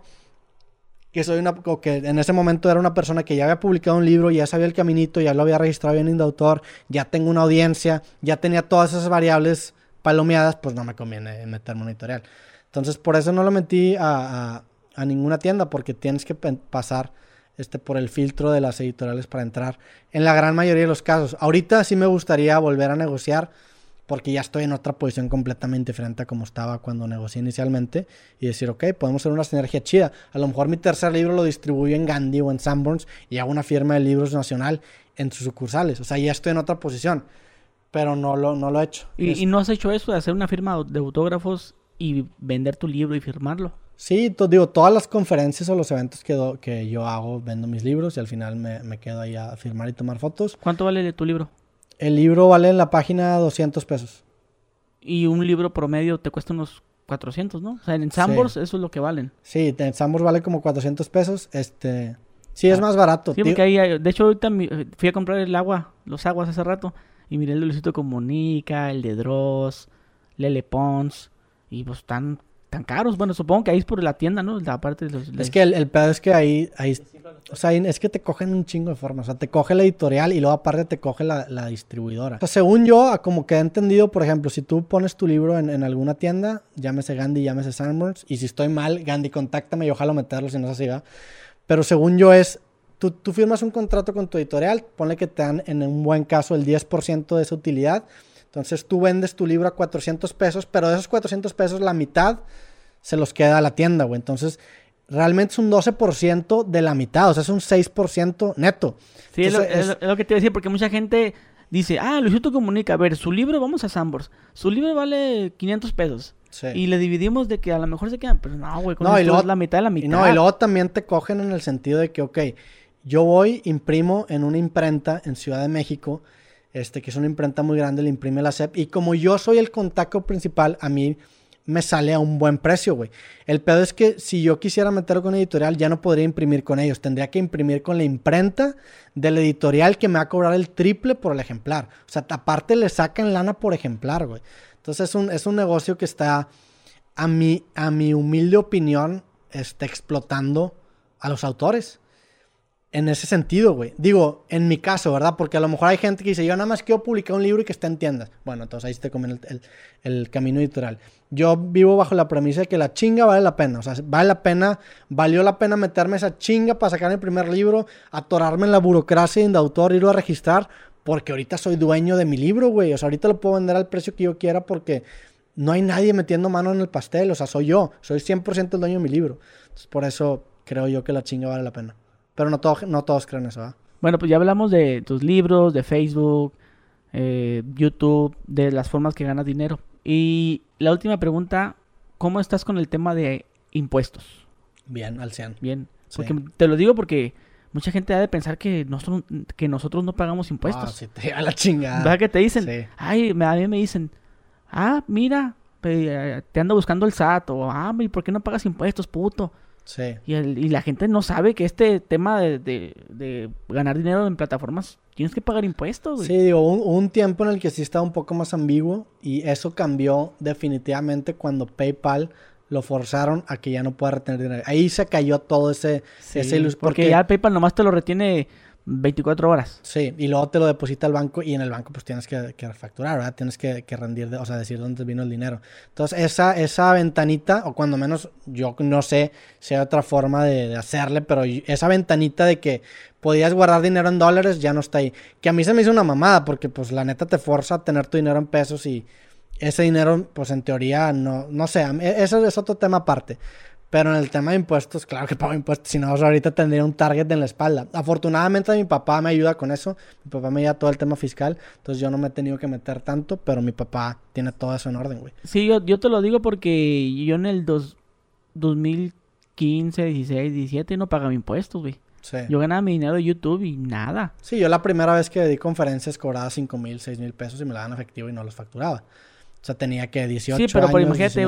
que soy una, que en ese momento era una persona que ya había publicado un libro, ya sabía el caminito, ya lo había registrado bien en autor, ya tengo una audiencia, ya tenía todas esas variables palomeadas, pues no me conviene meterme en editorial. Entonces, por eso no lo metí a, a, ninguna tienda, porque tienes que pasar este, por el filtro de las editoriales para entrar en la gran mayoría de los casos. Ahorita sí me gustaría volver a negociar porque ya estoy en otra posición completamente diferente a como estaba cuando negocié inicialmente y decir, ok, podemos hacer una sinergia chida. A lo mejor mi tercer libro lo distribuyo en Gandhi o en Sanborns y hago una firma de libros nacional en sus sucursales. O sea, ya estoy en otra posición, pero no lo, no lo he hecho. ¿Y, no has hecho eso de hacer una firma de autógrafos y vender tu libro y firmarlo? Sí, digo, todas las conferencias o los eventos que, que yo hago, vendo mis libros y al final me, me quedo ahí a firmar y tomar fotos. ¿Cuánto vale tu libro? El libro vale en la página 200 pesos. Y un libro promedio te cuesta unos 400, ¿no? O sea, en Sambors eso es lo que valen. Sí, en Sambors vale como 400 pesos. Este, sí, es ah. más barato. Sí, porque ahí, de hecho, ahorita fui a comprar el agua, los aguas hace rato, y miré el de Luisito Comunica, el de Dross, Lele Pons, y pues están tan caros. Bueno, supongo que ahí es por la tienda, ¿no? La parte de los... Es que el, el pedo es que ahí, ahí... O sea, es que te cogen un chingo de formas. O sea, te coge la editorial y luego aparte te coge la, la distribuidora. O sea, según yo, como que he entendido, por ejemplo, si tú pones tu libro en, en alguna tienda, llámese Gandhi, llámese Sanborns, y si estoy mal, Gandhi, contáctame y ojalá meterlo si no es así, ¿va? Pero según yo es... Tú, tú firmas un contrato con tu editorial, ponle que te dan en un buen caso el 10% de esa utilidad. Entonces tú vendes tu libro a 400 pesos, pero de esos 400 pesos la mitad se los queda a la tienda, güey. Entonces, realmente es un 12% de la mitad, o sea, es un 6% neto. Sí, es, lo, que te iba a decir, porque mucha gente dice, ah, Luisito comunica, a ver, su libro, vamos a Sambors, su libro vale 500 pesos. Y le dividimos de que a lo mejor se quedan, pero no, güey, con no, es la mitad de la mitad. Y no, y luego también te cogen en el sentido de que, ok, yo voy, imprimo en una imprenta en Ciudad de México, este, que es una imprenta muy grande, le imprime la CEP, y como yo soy el contacto principal, a mí me sale a un buen precio, güey. El pedo es que si yo quisiera meterlo con editorial, ya no podría imprimir con ellos. Tendría que imprimir con la imprenta del editorial que me va a cobrar el triple por el ejemplar. O sea, aparte le sacan lana por ejemplar, güey. Entonces es un, es un negocio que está, a mi, a mi humilde opinión, está explotando a los autores en ese sentido, güey. Digo, en mi caso, ¿verdad? Porque a lo mejor hay gente que dice, yo nada más quiero publicar un libro y que esté en tiendas. Bueno, entonces ahí se te el, camino editorial. Yo vivo bajo la premisa de que la chinga vale la pena. O sea, vale la pena, valió la pena meterme esa chinga para sacar el primer libro, atorarme en la burocracia de autor, irlo a registrar, porque ahorita soy dueño de mi libro, güey. O sea, ahorita lo puedo vender al precio que yo quiera porque no hay nadie metiendo mano en el pastel. O sea, soy yo. Soy 100% el dueño de mi libro. Entonces, por eso creo yo que la chinga vale la pena. Pero no, no todos creen eso. Bueno, pues ya hablamos de tus libros, de Facebook, eh, YouTube, de las formas que ganas dinero. Y la última pregunta, ¿cómo estás con el tema de impuestos? Bien, al 100. Bien. Porque te lo digo porque mucha gente ha de pensar que nosotros, que nosotros no pagamos impuestos. Ah, sí, te a la chingada. ¿Verdad que te dicen? Ay, a mí me dicen, ah, mira, te anda buscando el SAT. O, ah, ¿y por qué no pagas impuestos, puto? Y, la gente no sabe que este tema de, ganar dinero en plataformas tienes que pagar impuestos. Sí, digo, un, un, tiempo en el que sí estaba un poco más ambiguo y eso cambió definitivamente cuando PayPal lo forzaron a que ya no pueda retener dinero. Ahí se cayó todo ese, ese porque, porque ya PayPal nomás te lo retiene 24 horas. Sí, y luego te lo deposita el banco y en el banco pues tienes que, que facturar, ¿verdad? Tienes que, rendir, o sea, decir dónde vino el dinero. Entonces, esa, esa ventanita, o cuando menos yo no sé si hay otra forma de, hacerle, pero esa ventanita de que podías guardar dinero en dólares ya no está ahí. Que a mí se me hizo una mamada, porque pues la neta te fuerza a tener tu dinero en pesos y ese dinero, pues en teoría, no, no sé, eso es otro tema aparte. Pero en el tema de impuestos, claro que pago impuestos. Si no, ahorita tendría un target en la espalda. Afortunadamente mi papá me ayuda con eso. Mi papá me ayuda todo el tema fiscal. Entonces yo no me he tenido que meter tanto, pero mi papá tiene todo eso en orden, güey. Sí, yo, yo te lo digo porque yo en el dos, 2015, 16, 17 no pagaba impuestos, güey. Sí. Yo ganaba mi dinero de YouTube y nada. Sí, yo la primera vez que di conferencias cobraba 5 mil, 6 mil pesos y me la daban efectivo y no los facturaba. O sea, tenía que 18 Sí, pero por, imagínate,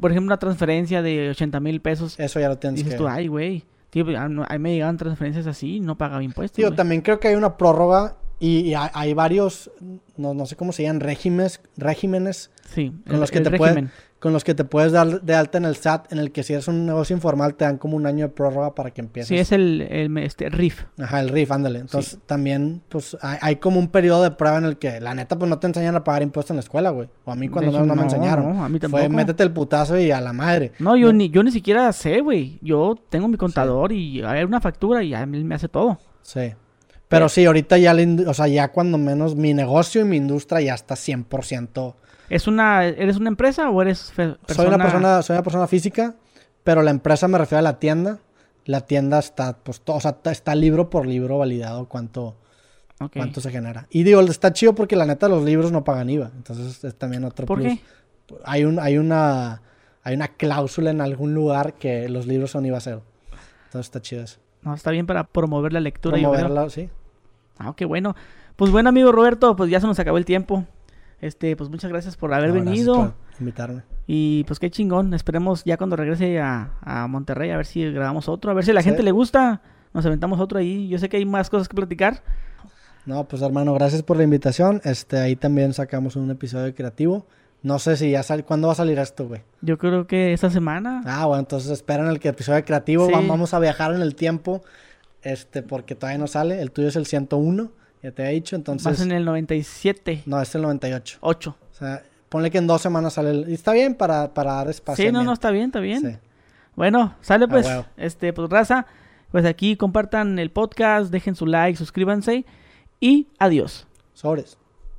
por ejemplo, una transferencia de 80 mil pesos. Eso ya lo tienes dices tú, ay, güey. Tío, a mí me llegaban transferencias así, no pagaba impuestos. Tío, también creo que hay una prórroga y, hay, varios, no, no, sé cómo se llaman, regímenes, regímenes sí, con los que te pueden con los que te puedes dar de alta en el SAT, en el que si eres un negocio informal te dan como un año de prórroga para que empieces. Sí, es el, el este, RIF. Ajá, el RIF, ándale. Entonces también pues hay, como un periodo de prueba en el que la neta pues no te enseñan a pagar impuestos en la escuela, güey. O a mí cuando no, me enseñaron. No, a mí tampoco. Fue métete el putazo y a la madre. No, yo, Ni, yo ni siquiera sé, güey. Yo tengo mi contador y hay una factura y a mí me hace todo. Sí. Pero sí, ahorita ya, o sea, ya cuando menos mi negocio y mi industria ya está 100%. ¿Es una, ¿Eres una empresa o eres persona? Soy una persona, soy una persona física, pero la empresa me refiero a la tienda. La tienda está, pues, todo, o sea, está libro por libro validado cuánto, cuánto se genera. Y digo, está chido porque la neta los libros no pagan IVA. Entonces es también otro ¿Por qué? Hay, un, hay, una, hay una cláusula en algún lugar que los libros son IVA cero. Entonces está chido eso. No, está bien para promover la lectura. Promoverla, sí. Ah, qué bueno. Pues bueno, amigo Roberto, pues ya se nos acabó el tiempo. Este, pues muchas gracias por haber venido. Por invitarme. Y pues qué chingón. Esperemos ya cuando regrese a, a Monterrey a ver si grabamos otro, a ver si a la gente le gusta. Nos aventamos otro ahí. Yo sé que hay más cosas que platicar. No, pues hermano, gracias por la invitación. Este, ahí también sacamos un episodio creativo. No sé si ya sale. ¿Cuándo va a salir esto, güey? Yo creo que esta semana. Ah, bueno, entonces esperan el episodio creativo. Vamos a viajar en el tiempo. Este, porque todavía no sale. El tuyo es el 101. Ya te he dicho, entonces. Vas en el 97. No, es el 98. 8. O sea, ponle que en dos semanas sale el. Y está bien para, para dar espacio. Sí, no, no, está bien, está bien. Sí. Bueno, sale pues. Este, pues raza. Pues aquí compartan el podcast, dejen su like, suscríbanse. Y adiós. Sobres.